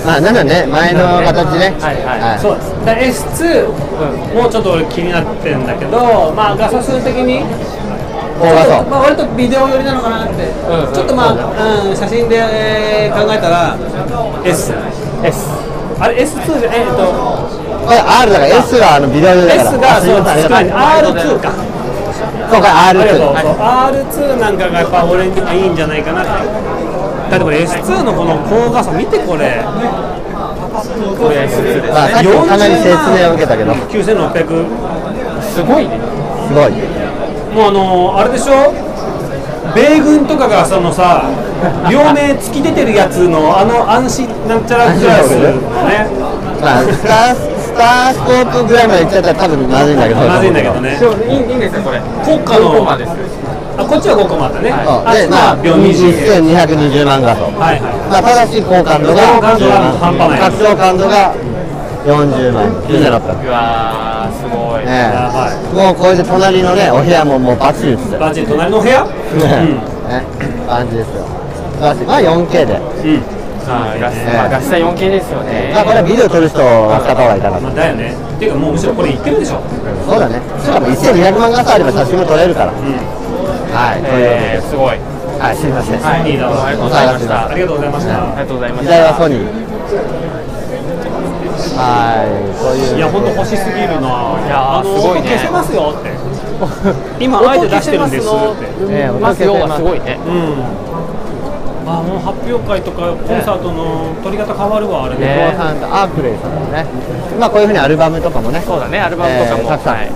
まあなんだね前の形ね。はいはい。そうです。だから S2 もうちょっと俺気になってんだけどまあ画素数的に高画素まあ割とビデオ寄りなのかなって、ちょっとまあ、うん、写真で、えー考えたら S S あれ S2 でえっと。これ R だから S はあのビデオだから。S がそうません。ありがとう R2 か。今回ありがとう、R2 そう。R2 なんかがやっぱ俺にはいいんじゃないかなって。だってこれ S2 のこの高画素見てこれ。これ S2 です。まあかなり説明を受けたけど。9600すごいね。すごいもうあのあれでしょ？米軍とかがそのさ両面突き出てるやつのあの安心なんちゃらクラスのね。まあスタースタースコープぐらいまで行っちゃったら多分まずいんだけど。まずいんだけどね。でもいいいいんですよこれ？国家の5コマです。あこっちは5コマだね。そうあっちは秒20 1220万画素。はいはい。まあ、ただし高感度が高感度が半端ない拡張感度が40万。9600うわーすごい。ねやばい。えもうこれで隣のねお部屋ももうバッチリ映ってるバッチリ隣の部屋？ね感じですよ。まあ 4K で。うん。あー画質まあ画質は 4K ですよね。まあこれはビデオ撮る人は使った方がいいかなまあだよね。っていうかもうむしろこれ言ってるでしょ。そうだね。しかも1200万画素あれば写真も撮れるから。はいというえーすごい。はいすいません。はいどうもありがとうございましたありがとうございました。ありがとうございま時した。代はソニーはいそういう。いや本当欲しすぎるな。やーあのすごいね。音消せますよって。今あえて出してるんですって。ねますよ。がすごいねうん。あもう発表会とかコンサートの撮り方変わるわあれレねコーさんとアークレイさんですね。まあこういうふうにアルバムとかもね。そうだねアルバムとかも。えーたくさん。はい。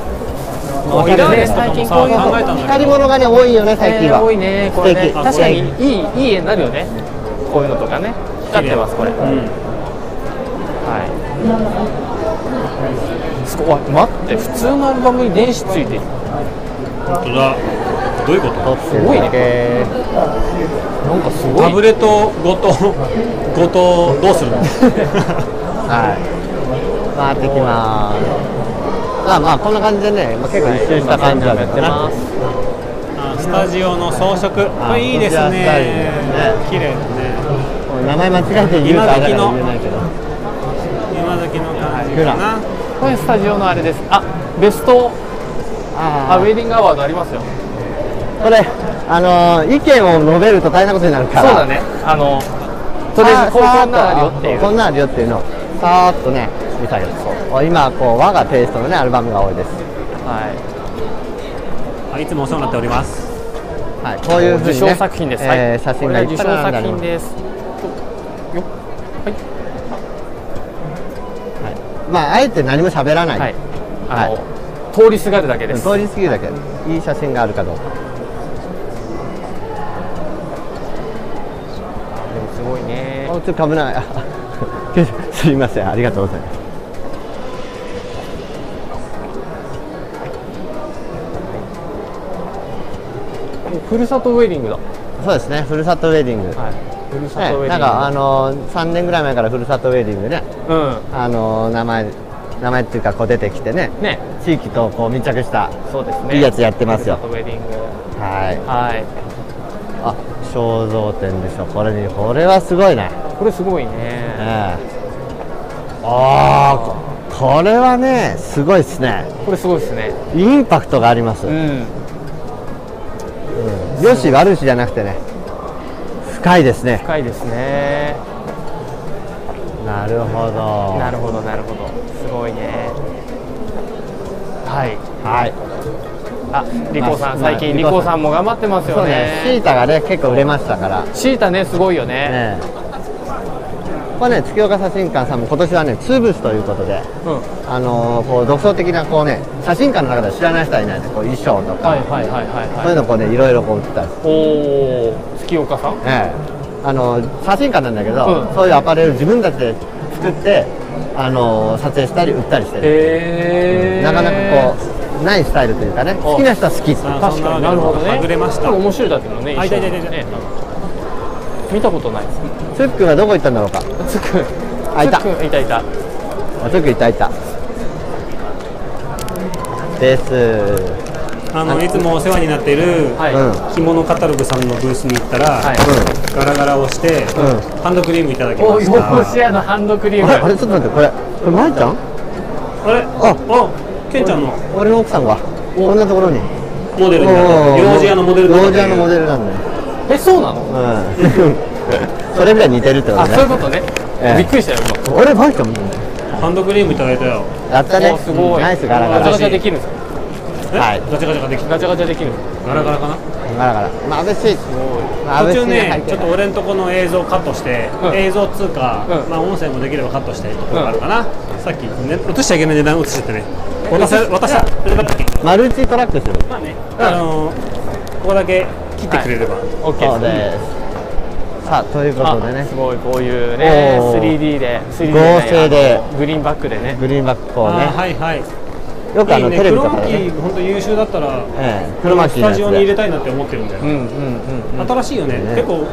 もうイラーレスとかもさ考えたんだけ光りど物がね多いよね最近は、えー多いねこれね。確かにいいいい絵になるよね。こういうのとかね。光ってますこれ。うん。はいすごいわ待って普通のアルバムに電子ついてる。本当だ。どういうこと？すごいね。ねなんかすごい。タブレットごとごとどうするの？はい。回ってきます。あまあこんな感じでね、まあ、結構一周した感じはやってます。あスタジオの装飾。これいいですね。ね。綺麗だね。名前間違えて言うとあれだから今時の言えないけど今時の感じかな。これスタジオのあれです。あベスト。ああウェディングアワードありますよ。これあのー意見を述べると大変なことになるから。そうだね。あのとりあえずこんなんあるよっていう。こんなんあるよっていうの。をさーっとね見たけどそう今こう和がテイストのねアルバムが多いです。はい。あいつもお世話になっております。はいこういうふうに、ね、受賞作品です、はい。えー写真がいっぱい並んであります。品です。よはいまああえて何も喋らない、はい。あの、通りすがるだけです。通り過ぎるだけ。いい写真があるかどうか。でもすごいね。あちょっと危ない。あ すいません。ありがとうございます。ふるさとウェディングだ。そうですね。ふるさとウェディング、はいふるさとウェディングね、なんかあの3年ぐらい前からふるさとウェディングね。うん。あの名前名前っていうかこう出てきてね。ね。地域とこう密着したそうですね。いいやつやってますよ。ウェディング。はい。はい。あ肖像展でしょ。これにこれはすごいねこれすごいね。ええ。ああここれはねすごいですね。これすごいですね。インパクトがあります、うん。よし悪しじゃなくてね深いですね。深いですね。なるほど。なるほどなるほど。すごいね。はい。はい。あリコさんまあ最近まあリコさんも頑張ってますそうね。よねシータがね結構売れましたから。シータねすごいよね。ねこれね月岡写真館さんも今年はねツーブースということでうん。あのーこう独創的なこうね写真館の中では知らない人はいないねこう衣装とか、はいはいはいはいそういうのをこうねいろいろこう売ったり。おお月岡さん？ええ。あの写真館なんだけど、うん。そういうアパレル自分たちで作ってあの撮影したり売ったりしてる、へえなかなかこうないスタイルというかね好きな人は好き。あ確かに。なるほどね。はぐれました。面白いだけどねあいたいたいたいたね見たことないです。ツックンはどこ行ったんだろうか？つくあいた。つっくんいたいた。あツックンいたいた。です。あのいつもお世話になっているはい、うん。着物カタログさんのブースに行ったら、はい。ガラガラをして、うハンドクリームいただきおました。シアのハンドクリーム。あれあれちょっと待ってこれこれ舞ちゃん？あれ？あ。あケンちゃんの。俺の奥さんが。こんなところに。モデルになった。幼児屋のモデル幼児屋のモデルなんだよえそうなの？うん。それぐらい似てるってことあねそういうことね、ええ。びっくりしたよ今。俺舞ちゃんハンドクリームいただいたよ。やったね。おすごい。ナイスガラガラ。ガチャガチャできるんですかえ？はい。ガチャガチャができたガチャガチャできる。んですかガラガラかな？ガラガラ。眩しい。途中ねちょっと俺んとこの映像カットして、うん。映像つうか、うん。まあ音声もできればカットしたいところがあるかな、さっき、ね、映しちゃいけない値段映しちゃってね渡せ渡したマルチトラックしてるまあね、あのーここだけ切ってくれれば、オッケーそうです。さあということでね。あすごいこういうねおー。3D で 3D で合成で。グリーンバックでね。グリーンバックこうあーねはいはい。よくあのいいね。テレビクロマキとかでね。ー本当優秀だったら、ええクロマキースタジオに入れたいなって思ってるんだよ、うんうんうんうん。新しいよね。ね。結構もう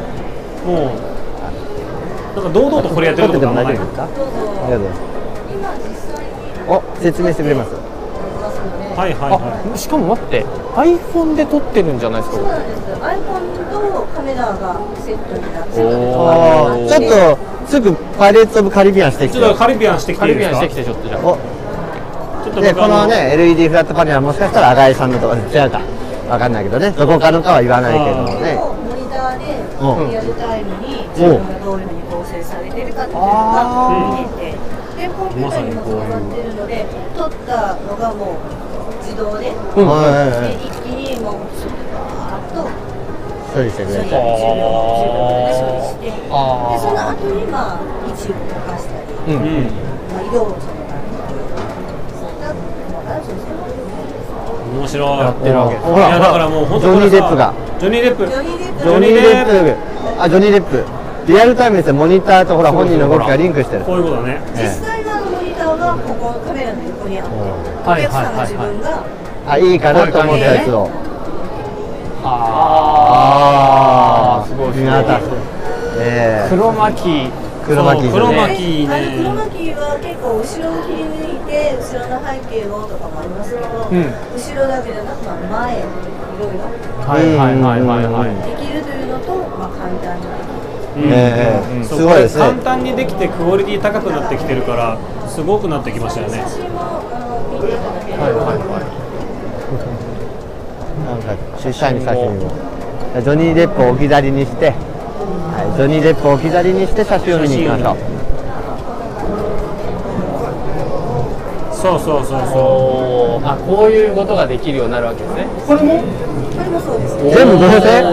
なんか堂々とこれやってるとこあんまない。ですか？ありがとうございます。お説明してくれます？はいはいはあしかも待って iPhone で撮ってるんじゃないですか？そうなんです。iPhone とカメラがセットになってる。あー。ちょっとすぐパイレーツ・オブ・カリビアンしていきてちょっとカリビアンしてきカリビアンていいですか？してきてちょっとじゃあおちょっとでこのね LED フラットパネルはもしかしたら新井さんのとこ違うか。わかんないけどね。どこかのかは言わないけどもねモニターでうんリアルタイムに自分がどういうふうに構成されてるかっていうのが見えてでコンピューターにもつながってるので撮ったのがもう自動で,、うん。はいはいはい。で一気にもうバーッと。処理してくれて。10秒10秒で処理して。でその後にまあ位置を動かしたり、うん。うん。まあ、色をちょっとそういったまあある種面白いやってるわけほらいやだからもう本ジョニー・デップが。ジョニー・デップ。ジョニー・デップ。ジョニー・デップ。あジョニー・デップ。リアルタイムですよ。モニターとほら本人の動きがリンクしてる。こういうことね。実際のあのモニターがここカメラの横にあっておはい客さんが自分があいいかなと思ったやつを。あーすごい。すごい。見渡すええ。黒巻き。黒巻きそう黒ね巻きあの黒ね巻きは結構後ろを切り抜いて後ろの背景をとかもありますけど、ん。後ろだけじゃなく、まあ、前いろいろはいはいはいはい。はいできるというのと、まあ、簡単にできる。ええすごいですね。簡単にできてクオリティ高くなってきてるからすごくなってきましたよねはい。はいはいなんか出社に写真を。ジョニー・デップを置き去りにして、はい、ジョニー・デップを置き去りにして写真を見に行きましょう。そうそうそうそおーあこういうことができるようになるわけですね。これも？これもそうです。全部合成？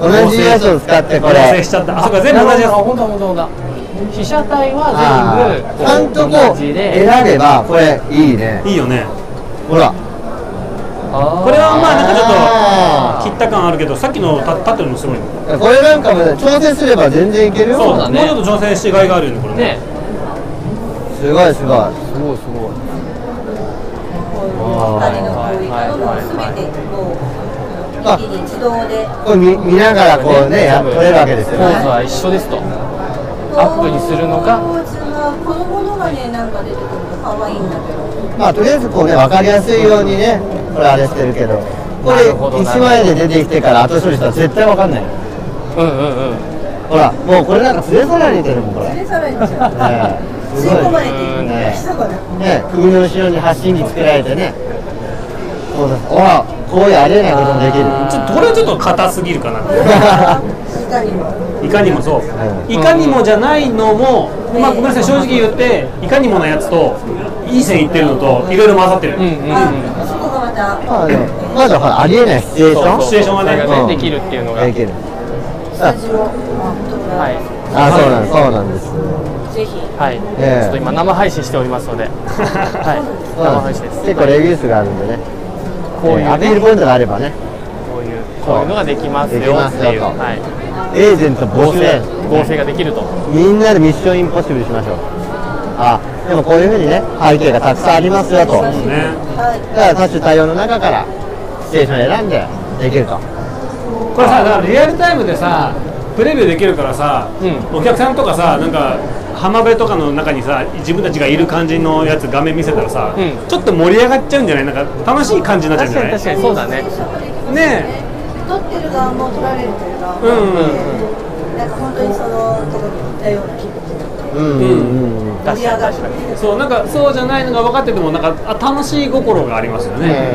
お同じやつを使ってこう合成れしちゃった。あそうか全部同じやあ本当だ本当だ被写体はあ全部ー。ちゃんとこ同うじで。選べばこれいいね。ついいよね。ほら。これはまあなんかちょっと切った感あるけどさっきの立立ってるのすごいねこれなんかもね調整すれば全然いけるよ。そうだね。もうちょっと調整しがいがあるよねこれね。ね。すごいすごい。すごいすごい。光のこういったのもすべてこう一気に自動で。これ見見ながらこうねやっ撮れるわけですよね。ポーズは一緒ですと。アップにするのかポーズは子供のがねなんか出てくると可愛いんだけど。まあとりあえずこうね分かりやすいようにねこれあれしてるけど。これなるほどな1枚で出てきてから後処理したら絶対分かんない。うんうんうん。ほらもうこれなんか連れ去られてるもんこれ。それさらにじゃね吸い込まれていくね人がね首の後ろに発信機作られてね。そうですほらこういうありえないこともできる。ちょっとこれはちょっと硬すぎるかな。いかにもいかにもそう、うんいかにもじゃないのも、まあ、ごめんなさい。正直言っていかにもなやつといい線いってるのといろいろ混ざってる、うんうんうん。あそこがまたまあでもまずはほらありえない。シチュエーション？シチュエーションはね。うん。ねできるっていうのが。できる。あ、そうなんそうなんです。ぜひ。はい、ええ。ちょっと今生配信しておりますので、はい、生配信です。結構レビュー数があるんでね。こういうね。えーアピールポイントがあればねこういうのができますよできますよっていう、と。はい、エージェント募集。合成合成ができると。みんなでミッションインポッシブルしましょう。あでもこういうふうにね背景がたくさんありますよと。だかね。はい。ら多種多様の中からステーション選んでできると。これさだからリアルタイムでさプレビューできるからさ、うお客さんとかさなんか浜辺とかの中にさ自分たちがいる感じのやつ画面見せたらさ、うん。ちょっと盛り上がっちゃうんじゃない？なんか楽しい感じになっちゃうん確かじゃない？に確かにそうだね。ね撮ってる側も撮られるという側もうん。うんなんか本当にそのところに行ったような気分うんうんうん。うん。盛り上がるそうなんかそうじゃないのが分かっててもなんかあ楽しい心がありますよね、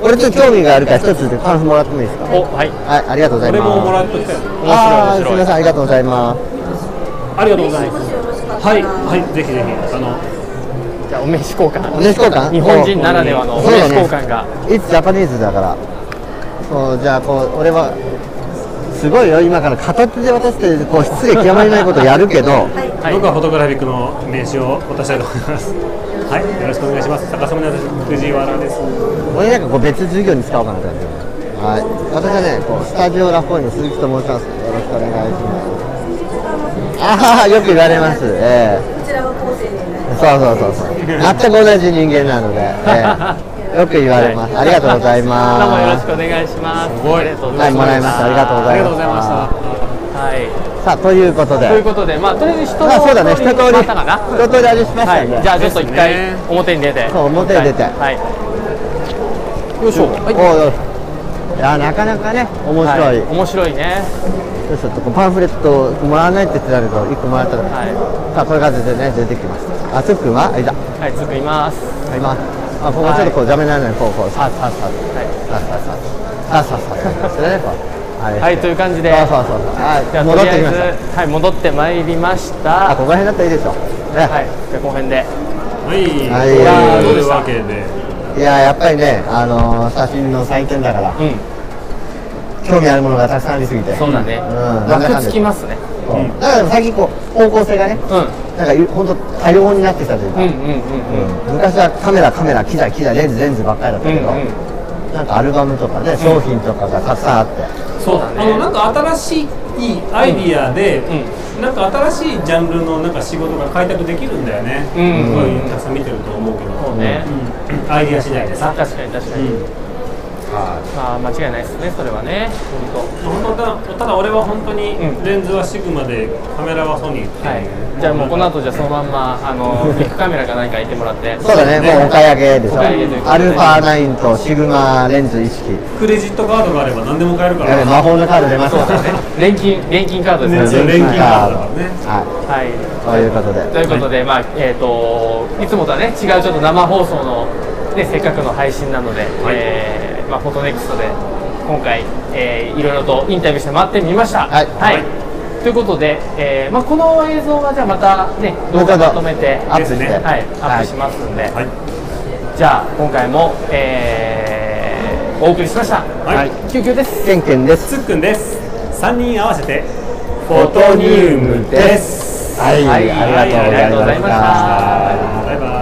俺ちょっと興味があるから一つ感想もらってもいいですか？おはい。はいありがとうございます。俺ももらっときたい。あー面白い面白い。すみませんありがとうございます。ありがとうございます。はいらはいぜひぜひあのじゃあお名刺交換。お名刺交換？日本人ならではのお名刺交換が。いつジャパニーズだからそうじゃあこう俺はすごいよ。今から片手で渡してこう失礼極まりないことやるけど。はい。僕はフォトグラフィックの名刺を渡したいと思います。はい。よろしくお願いします。高砂です藤原です。俺なんかこう別授業に使おうかなと思って。はい。私はねこうスタジオラフォーイの鈴木と申しますよろしくお願いしますああよく言われます。ええ。こちらは高青年なんでそうそうそうそう。全く同じ人間なので、ええ よく言われます、ありがとうございますどうもよろしくお願いします。すごい。ありがとうございます。はいもらいましたありがとうございますありがとうございましたはい。さあということでということで、まあとりあえず一通りまあそうだね一通り。一通り味しましたはい。じゃあちょっと一回表に出て。そう表に出てはい。よいしょ。はい。いやなかなかね面白い、はい面白いね。ちょっとこうパンフレットもらわないって言ってたけど1個もらったら、はい。さあこういう感じでね出てきましたあつっくんは？あいたはい、作ります。今あここちょっとこう邪魔にならないこうこうさあさあさあ。はい。さあさあさあ。さあさあさあ。ねは。い。はい、という感じで。そうそうそう。はい。戻ってきました。はい、戻ってまいりました。あここら辺だったらいいでしょね。はい、じゃあこの辺で。はい、はい。とい。うわけでいややっぱりねあのー写真の祭典だから。うん、興味あるものがたくさんありすぎて。そうだね。うん。枠つきますね。そうだから最近こう方向性がねうん、なんかい本当多様になってきたというか、うん、うん、うん、うん。昔はカメラカメラ機材機材レンズレンズばっかりだったけど、うんうんなんかアルバムとかね商品とかがたくさんあって、そうだあのなんね。か新しいアイディアで、うなんか新しいジャンルのなんか仕事が開拓できるんだよね、うん。こういうたくさん見てると思うけど、そうね。うん。アイディア次第でさ。確かに確かに。まあ間違いないですねそれはね。本本当たただ俺は本当にレンズはシグマでカメラはソニーって当。はい。じゃあもうこの後じゃあそのまんまあの ビッグカメラか何か行ってもらって。そうだね。もうお買い上げでしょ。アルファ9とシグマレンズ意識。クレジットカードがあれば何でも買えるから。魔法のカード出ましたね。錬金錬金カードですね。ね錬金カード。はね。い。はい。ということで。ということで、まあえっ、といつもとはね違うちょっと生放送のねせっかくの配信なので、えーまあフォトネクストで今回、えーいろいろとインタビューして回ってみました。はいということで、えーまあこの映像はじゃあまたね動画まとめてアップしてはいアップしますんで、はい。じゃあ今回も、えーお送りしました。はい救急です。ケンケンですつっくんです。三人合わせてフォトニウムです。はい、はいありがとうございましたありがとうございましたバイバイ。